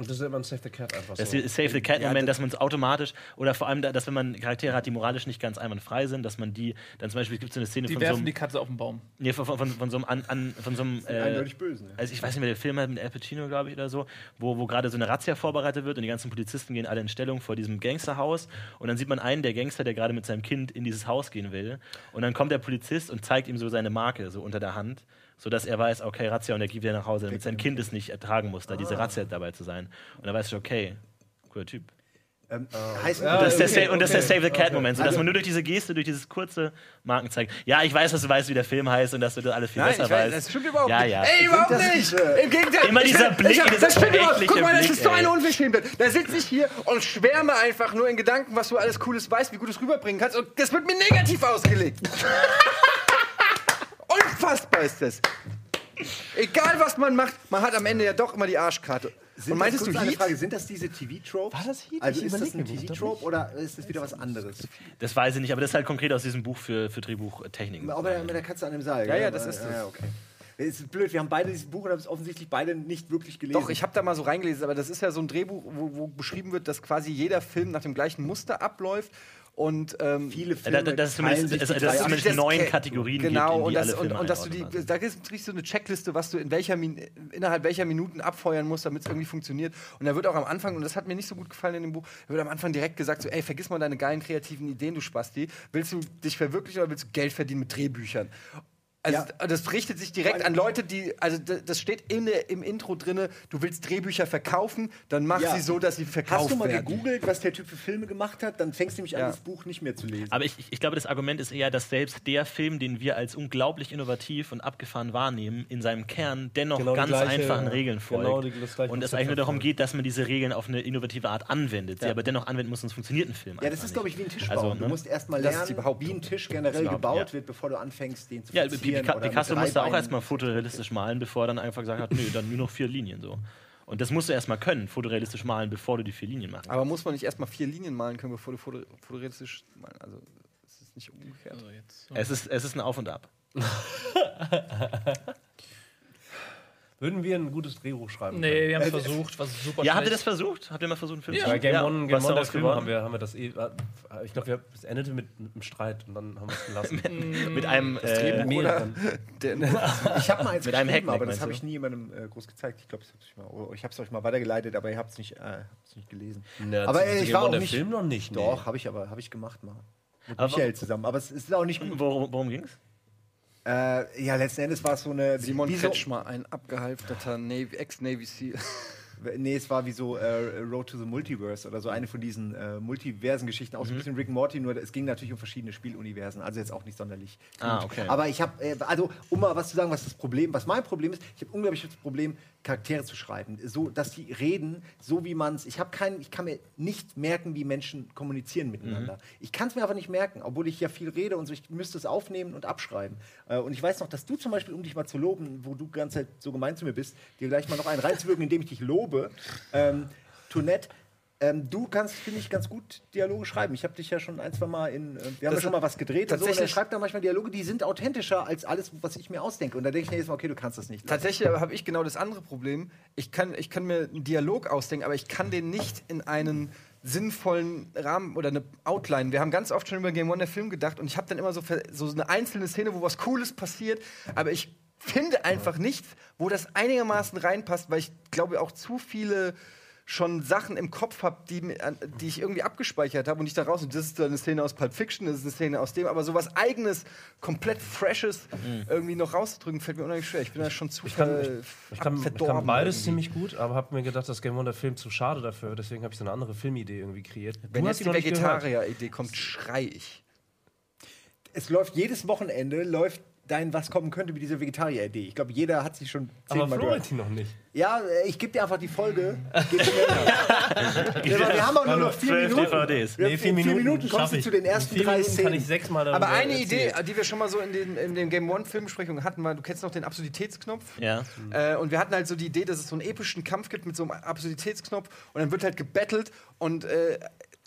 Und das ist immer ein Save the Cat einfach Das so. Save the Cat-Moment, Ja, dass man es automatisch, oder vor allem, da- dass wenn man Charaktere hat, die moralisch nicht ganz einwandfrei sind, dass man die, dann zum Beispiel gibt es so eine Szene Die von so werfen einem, die Katze auf den Baum. nee, von, von, von, von so einem, an, an, von so einem äh, Eindeutig böse. Ne? also ich weiß nicht mehr, der Film hat mit Al Pacino, glaube ich, oder so, wo, wo gerade so eine Razzia vorbereitet wird und die ganzen Polizisten gehen alle in Stellung vor diesem Gangsterhaus und dann sieht man einen der Gangster, der gerade mit seinem Kind in dieses Haus gehen will und dann kommt der Polizist und zeigt ihm so seine Marke so unter der Hand, sodass er weiß, okay, Razzia und er geht wieder nach Hause, damit sein Kind es nicht ertragen muss, da diese Razzia dabei zu sein. Und dann weiß ich, okay, cooler Typ. Ähm, heißt, Und das, ist der, okay, Sa- und das ist der okay, Save the Cat-Moment, so dass Also- man nur durch diese Geste, durch dieses kurze Marken zeigt. Ja, ich weiß, dass du weißt, wie der Film heißt und dass du das alles viel Nein, besser ich weiß, weißt. das stimmt überhaupt ja, nicht. Ja, Ey, überhaupt das nicht! Im Gegenteil. Immer ich dieser bin- Blick, ich hab, dieser das stimmt überhaupt. Guck mal, das Blick, ist so eine Unverschämtheit. Da sitze ich hier und schwärme einfach nur in Gedanken, was du alles Cooles weißt, wie gut du es rüberbringen kannst. Und das wird mir negativ ausgelegt. [LAUGHS] Unfassbar ist das. Egal, was man macht, man hat am Ende ja doch immer die Arschkarte. Sind und meintest das, du Heat? Frage, sind das diese TV-Tropes? War das Heat? Also Ich ist das ein TV-Trope oder ist das wieder was anderes? Das weiß ich nicht, aber das ist halt konkret aus diesem Buch für, für Drehbuchtechniken. Auch mit der, Katze an dem Seil. Ja, ja, das ist das. Ja, okay. Es ist blöd, wir haben beide dieses Buch und haben es offensichtlich beide nicht wirklich gelesen. Doch, ich habe da mal so reingelesen, aber das ist ja so ein Drehbuch, wo, wo beschrieben wird, dass quasi jeder Film nach dem gleichen Muster abläuft. Und ähm, viele Filme da- das ist zumindest, sich die das ist zumindest das neun Kategorien genau, gibt, und, das, und, und dass du die, da es wirklich so eine Checkliste, was du in welcher Min innerhalb welcher Minuten abfeuern musst, damit es irgendwie funktioniert. Und da wird auch am Anfang, und das hat mir nicht so gut gefallen in dem Buch, da wird am Anfang direkt gesagt, so, ey, vergiss mal deine geilen kreativen Ideen, du Spasti. Willst du dich verwirklichen oder willst du Geld verdienen mit Drehbüchern? Also Ja. das richtet sich direkt an Leute, die, also das steht in der, im Intro drinne, du willst Drehbücher verkaufen, dann mach Ja. sie so, dass sie verkauft Hast du mal werden. gegoogelt, was der Typ für Filme gemacht hat? Dann fängst du nämlich Ja. an, das Buch nicht mehr zu lesen. Aber ich, ich- ich glaube, das Argument ist eher, dass selbst der Film, den wir als unglaublich innovativ und abgefahren wahrnehmen, in seinem Kern dennoch Genau ganz gleiche- einfachen Regeln folgt. genau die- das gleiche und es eigentlich nur darum geht, dass man diese Regeln auf eine innovative Art anwendet, sie aber dennoch anwenden muss, sonst funktioniert ein Film. ja, das ist, glaube ich, wie ein Tisch bauen. Also, du ne? musst erst mal lernen, wie ein Tisch generell Ja. gebaut Ja. wird, bevor du anfängst, den zu Ja, oder mit Picasso musste auch erstmal fotorealistisch malen, bevor er dann einfach gesagt hat, nö, dann nur noch vier Linien so. Und das musst du erstmal können, fotorealistisch malen, bevor du die vier Linien machst. Aber muss man nicht erstmal vier Linien malen können, bevor du foto fotorealistisch malen? Also, ist es nicht umgekehrt? Also jetzt so. Es ist, es ist ein Auf und Ab. [LAUGHS] Würden wir ein gutes Drehbuch schreiben? Nee, wir haben es Äh, versucht, was super Ja, habt ihr das versucht? Habt ihr mal versucht, einen Film Ja. zu Bei schreiben? Game Ja. One, Game der daraus Film haben wir, haben wir das eh. Ich glaube, wir- es endete mit, mit einem Streit und dann haben wir es gelassen. [LAUGHS] Mit einem äh, Drehbuch Mehreren. oder? [LAUGHS] Der, [LAUGHS] Ich habe mal eins Mit einem Hackmack, aber das habe ich nie jemandem äh, groß gezeigt. Ich glaube, ich habe es euch mal weitergeleitet, aber ihr habt es nicht, äh, nicht gelesen. Na, aber äh, ich war auch nicht. Film noch nicht. nee. Doch, habe ich aber, habe ich gemacht mal. Mit Aber Michael zusammen. Aber es ist auch nicht gut. Worum, worum ging's? Äh, ja, letzten Endes war es so eine. Simon wie so, Kretschmer, ein abgehalfterter Navy- Ex-Navy SEAL. [LAUGHS] Nee, es war wie so äh, Road to the Multiverse oder so eine von diesen äh, Multiversen-Geschichten, Mhm. auch so ein bisschen Rick and Morty, nur es ging natürlich um verschiedene Spieluniversen, also jetzt auch nicht sonderlich. Ah, okay. Aber ich habe, äh, also um mal was zu sagen, was das Problem, was mein Problem ist, ich habe unglaublich das Problem, Charaktere zu schreiben, so dass die reden, so wie man es. Ich habe keinen, ich kann mir nicht merken, wie Menschen kommunizieren miteinander. Mhm. Ich kann es mir einfach nicht merken, obwohl ich ja viel rede und so. Ich müsste es aufnehmen und abschreiben. Äh, und ich weiß noch, dass du zum Beispiel, um dich mal zu loben, wo du die ganze Zeit so gemein zu mir bist, dir gleich mal noch einen reinzuwirken, indem ich dich lobe. Ähm, Tourette, ähm, du kannst, finde ich, ganz gut Dialoge schreiben. Ich habe dich ja schon ein, zwei Mal in. Äh, wir haben ja schon mal was gedreht und so. Und er tatsächlich- schreibt da manchmal Dialoge, die sind authentischer als alles, was ich mir ausdenke. Und da denke ich mir jetzt mal, okay, du kannst das nicht. Tatsächlich habe ich genau das andere Problem. Ich kann, ich kann mir einen Dialog ausdenken, aber ich kann den nicht in einen sinnvollen Rahmen oder eine Outline. Wir haben ganz oft schon über Game One der Film gedacht und ich habe dann immer so, so eine einzelne Szene, wo was Cooles passiert, aber ich finde einfach nicht, wo das einigermaßen reinpasst, weil ich glaube auch zu viele schon Sachen im Kopf habe, die, die ich irgendwie abgespeichert habe und ich da raus. Und das ist eine Szene aus Pulp Fiction, das ist eine Szene aus dem, aber sowas eigenes, komplett freshes irgendwie noch rauszudrücken, fällt mir unheimlich schwer. Ich bin da schon zu Ich kann, ich, ich, kann, ich verdorben kann beides irgendwie. ziemlich gut, aber habe mir gedacht, dass Game One der Film zu schade dafür. Deswegen habe ich so eine andere Filmidee irgendwie kreiert. Wenn Du jetzt hast die. Vegetarier-Idee kommt, schrei ich. es läuft jedes Wochenende, läuft dein Was kommen könnte mit dieser Vegetarier-Idee. Ich glaube, jeder hat sich schon Aber zehnmal gehört. Florentin noch nicht. Ja, äh, ich gebe dir einfach die Folge. [LAUGHS] Geht schneller. ja, aber wir haben auch nur noch vier Minuten. DVDs. In vier Minuten kommst schaff du zu den ersten drei Minuten Szenen. kann ich sechsmal darüber Aber eine erzählen. Idee, die wir schon mal so in den, in den Game One-Filmbesprechungen hatten, war, du kennst noch den Absurditätsknopf. Ja. Äh, und wir hatten halt so die Idee, dass es so einen epischen Kampf gibt mit so einem Absurditätsknopf und dann wird halt gebettelt und äh,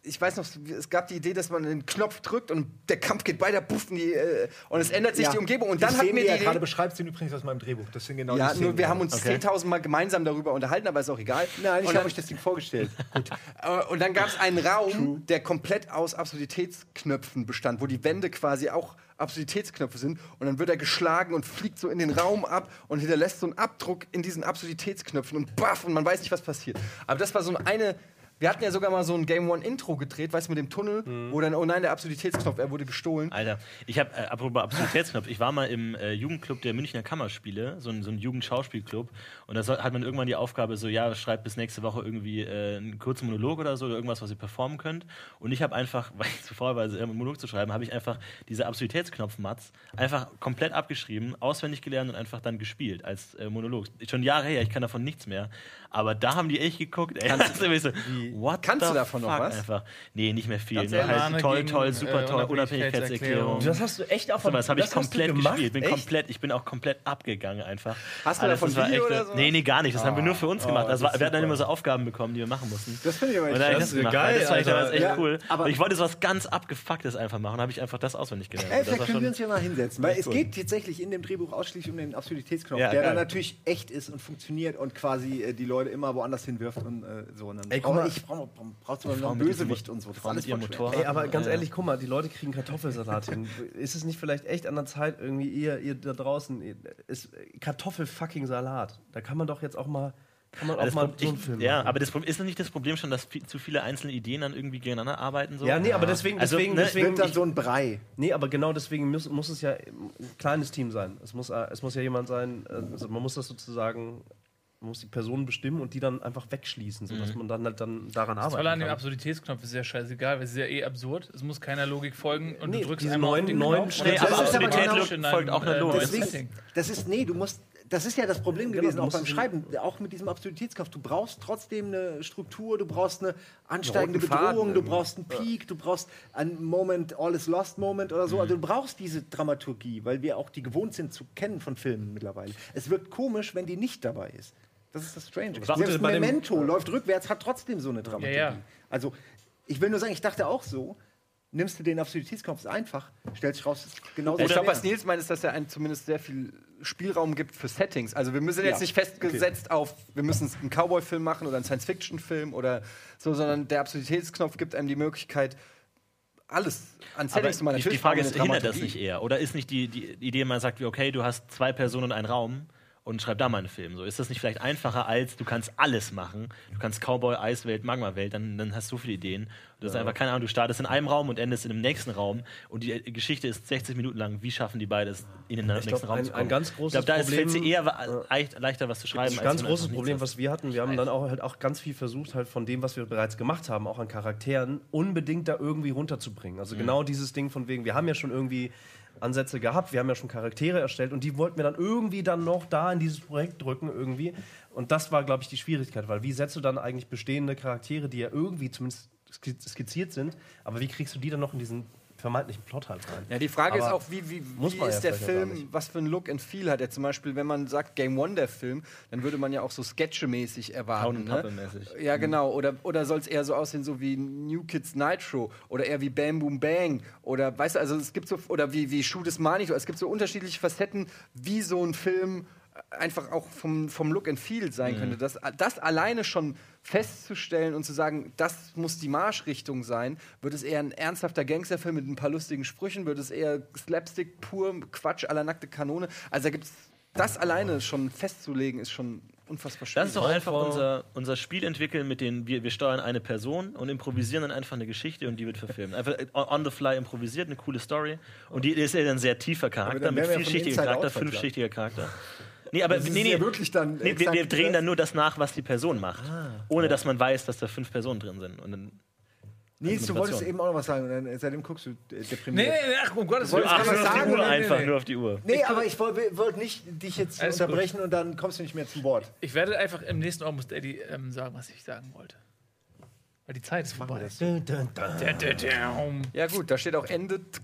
ich weiß noch, es gab die Idee, dass man den Knopf drückt und der Kampf geht weiter, puff, in die, äh, und es ändert sich Ja. die Umgebung. Und Die dann hat Szenen, mir die die er gerade beschreibt, sind übrigens aus meinem Drehbuch. Das sind genau ja, die Szenen. nur wir haben uns Okay. 10.000 Mal gemeinsam darüber unterhalten, aber ist auch egal. Nein, ich habe euch das Ding vorgestellt. [LAUGHS] Gut. äh, und dann gab es einen Raum, der komplett aus Absurditätsknöpfen bestand, wo die Wände quasi auch Absurditätsknöpfe sind. Und dann wird er geschlagen und fliegt so in den Raum ab und hinterlässt so einen Abdruck in diesen Absurditätsknöpfen und baff, und man weiß nicht, was passiert. Aber das war so eine. Wir hatten ja sogar mal so ein Game One Intro gedreht, weißt du, mit dem Tunnel, wo dann, oh nein, der Absurditätsknopf, er wurde gestohlen. Alter, ich habe, äh, apropos Absurditätsknopf, ich war mal im äh, Jugendclub der Münchner Kammerspiele, so ein, so ein Jugendschauspielclub, und da hat man irgendwann die Aufgabe, so, ja, schreibt bis nächste Woche irgendwie äh, einen kurzen Monolog oder so, oder irgendwas, was ihr performen könnt. Und ich habe einfach, [LAUGHS] weil ich zu faul war, einen Monolog zu schreiben, habe ich einfach diese Absurditätsknopf-Mats einfach komplett abgeschrieben, auswendig gelernt und einfach dann gespielt als äh, Monolog. Schon Jahre her, ich kann davon nichts mehr. Aber da haben die echt geguckt, ey. Das ist irgendwie so, What Kannst du davon noch fuck was? Einfach. Nee, nicht mehr viel. Ehrlich? halt toll, Gegen, toll, äh, super toll, Unabhängigkeitserklärung. Unabhängigkeitserklärung. Das hast du echt So, davon. das habe ich das komplett gemacht? gespielt. Bin Echt? komplett, ich bin auch komplett abgegangen einfach. Hast du davon das Video echt, oder sowas? Nee, nee, gar nicht. Das haben wir nur für uns Oh, gemacht. das Das war, ist wir hatten dann immer so Aufgaben bekommen, die wir machen mussten. Das finde ich aber echt ich Das das geil, das war echt, das Ja, cool. aber- ich wollte so was ganz abgefucktes einfach machen. habe ich einfach das auswendig gelernt. Ey, das vielleicht können wir uns hier mal hinsetzen, weil es geht tatsächlich in dem Drehbuch ausschließlich um den Absurditätsknopf, der geil. dann natürlich echt ist und funktioniert und quasi äh, die Leute immer woanders hinwirft und äh, so. Und dann Ey, guck brauch mal. ich brauch, brauchst du mal einen Bösewicht und so. Das ist alles voll. Motorrad. Ey, aber ganz Ja. ehrlich, guck mal, die Leute kriegen Kartoffelsalat hin. Ist es nicht vielleicht echt an der Zeit, irgendwie ihr, ihr da draußen, ist Kartoffel-fucking Salat. Da kann man doch jetzt auch mal, kann man auch das mal Pro- so einen ich, Film ja, machen. aber das Problem ist das nicht das Problem schon, dass viel, zu viele einzelne Ideen dann irgendwie gegeneinander arbeiten? So? Ja, nee, aber deswegen, Also, deswegen, ne, deswegen Wird dann ich, so ein Brei. nee, aber genau deswegen muss, muss es ja ein kleines Team sein. Es muss, es muss ja jemand sein, also man muss das sozusagen, man muss die Personen bestimmen und die dann einfach wegschließen, sodass man dann halt dann daran Das arbeiten Tolle an dem. Absurditätsknopf ist ja scheißegal, weil es ist ja eh absurd. Es muss keiner Logik folgen und Nee, du drückst diese einmal auf neuen- den neuen Knopf Nee, aber Das ist aber Absurdität genau- folgt einem, auch einer äh, Logik. Deswegen, das ist, nee, du musst, das ist ja das Problem Genau, gewesen, auch beim Schreiben, auch mit diesem Absurditätskopf. Du brauchst trotzdem eine Struktur, du brauchst eine ansteigende roten Faden Bedrohung, du brauchst einen Peak, du brauchst einen Moment, All is Lost Moment oder so. Also du brauchst diese Dramaturgie, weil wir auch die gewohnt sind zu kennen von Filmen mittlerweile. Es wirkt komisch, wenn die nicht dabei ist. Das ist das Strange. Das Gute Selbst bei dem- Memento läuft rückwärts, hat trotzdem so eine Dramaturgie. Ja, ja. Also, ich will nur sagen, ich dachte auch so, nimmst du den Absurditätskopf einfach, stellst dich raus, ist genauso Ich glaube, was Nils meint, ist, dass er einem zumindest sehr viel Spielraum gibt für Settings. Also wir müssen jetzt Ja, nicht festgesetzt auf, wir müssen einen Cowboy-Film machen oder einen Science-Fiction-Film oder so, sondern der Absurditätsknopf gibt einem die Möglichkeit, alles an Aber Settings zu machen. die, Frage ist, hindert das Dramaturgie. nicht eher? Oder ist nicht die, die Idee, man sagt, wie, okay, du hast zwei Personen und einen Raum und schreib da mal einen Film. So, ist das nicht vielleicht einfacher als, du kannst alles machen? Du kannst Cowboy, Eiswelt, Magma-Welt, dann, dann hast du so viele Ideen. Das ist einfach, keine Ahnung, du startest in einem Raum und endest in dem nächsten Raum und die äh, Geschichte ist 60 Minuten lang. Wie schaffen die beide es, in den nächsten glaub, Raum ein- zu kommen? ein ganz großes ich glaube, da Problem- sie eher leicht, leichter, was zu schreiben. Das ist ein ganz du großes Problem, was wir hatten. Wir haben dann auch halt auch ganz viel versucht, halt von dem, was wir bereits gemacht haben, auch an Charakteren, unbedingt da irgendwie runterzubringen. Mhm. Also genau dieses Ding von wegen, wir haben ja schon irgendwie Ansätze gehabt, wir haben ja schon Charaktere erstellt und die wollten wir dann irgendwie dann noch da in dieses Projekt drücken irgendwie. Und das war, glaube ich, die Schwierigkeit, weil wie setzt du dann eigentlich bestehende Charaktere, die ja irgendwie zumindest skizziert sind, aber wie kriegst du die dann noch in diesen vermeintlichen Plot halt rein? Ja, die Frage ist Aber auch, wie, wie, muss wie ist der Film, was für ein Look and Feel hat er zum Beispiel, wenn man sagt Game One der Film, dann würde man ja auch so Sketche-mäßig erwarten. und Ne? Pappe-mäßig. Ja, genau. Oder, oder soll es eher so aussehen, so wie New Kids Nitro oder eher wie Bam Boom Bang oder weißt du, also es gibt so, oder wie, wie Shoot is Manito, es gibt so unterschiedliche Facetten, wie so ein Film einfach auch vom, vom Look and Feel sein könnte. Das, das alleine schon festzustellen und zu sagen, das muss die Marschrichtung sein, wird es eher ein ernsthafter Gangsterfilm mit ein paar lustigen Sprüchen, wird es eher Slapstick pur Quatsch aller nackte Kanone. Also da gibt es das alleine schon festzulegen, ist schon unfassbar schwierig. Das ist doch einfach unser, unser Spiel entwickeln, mit dem wir, wir steuern eine Person und improvisieren dann einfach eine Geschichte und die wird verfilmt. Einfach äh, on the fly improvisiert, eine coole Story. Und die ist ja dann ein sehr tiefer Charakter, mit vielschichtiger Charakter, fünfschichtiger Charakter. Nee, aber Das ist nee, nee, ja wirklich dann nee, wir, wir drehen dann nur das nach, was die Person macht. ohne dass man weiß, dass da fünf Personen drin sind. Und dann, Nils, du wolltest eben auch noch was sagen, und dann, äh, seitdem guckst du äh, Nee, deprimiert. nee, nee, ach, um Gottes Du Willen. wolltest ach, nur auf die Uhr? Nee, einfach, nee. nur auf die Uhr. Nee, aber ich wollte wollt nicht dich jetzt Alles unterbrechen und dann kommst du nicht mehr zum Wort. Ich werde einfach im nächsten Ort muss Eddie ähm, sagen, was ich sagen wollte. Weil die Zeit ist vorbei. Ja gut, da steht auch endet.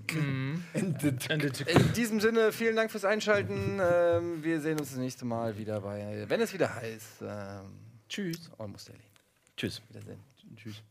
Endet. Endet. In diesem Sinne, vielen Dank fürs Einschalten. Ähm, wir sehen uns das nächste Mal wieder bei, wenn es wieder heißt, ähm, Tschüss. Almost Daily. Tschüss. Wiedersehen. Tschüss.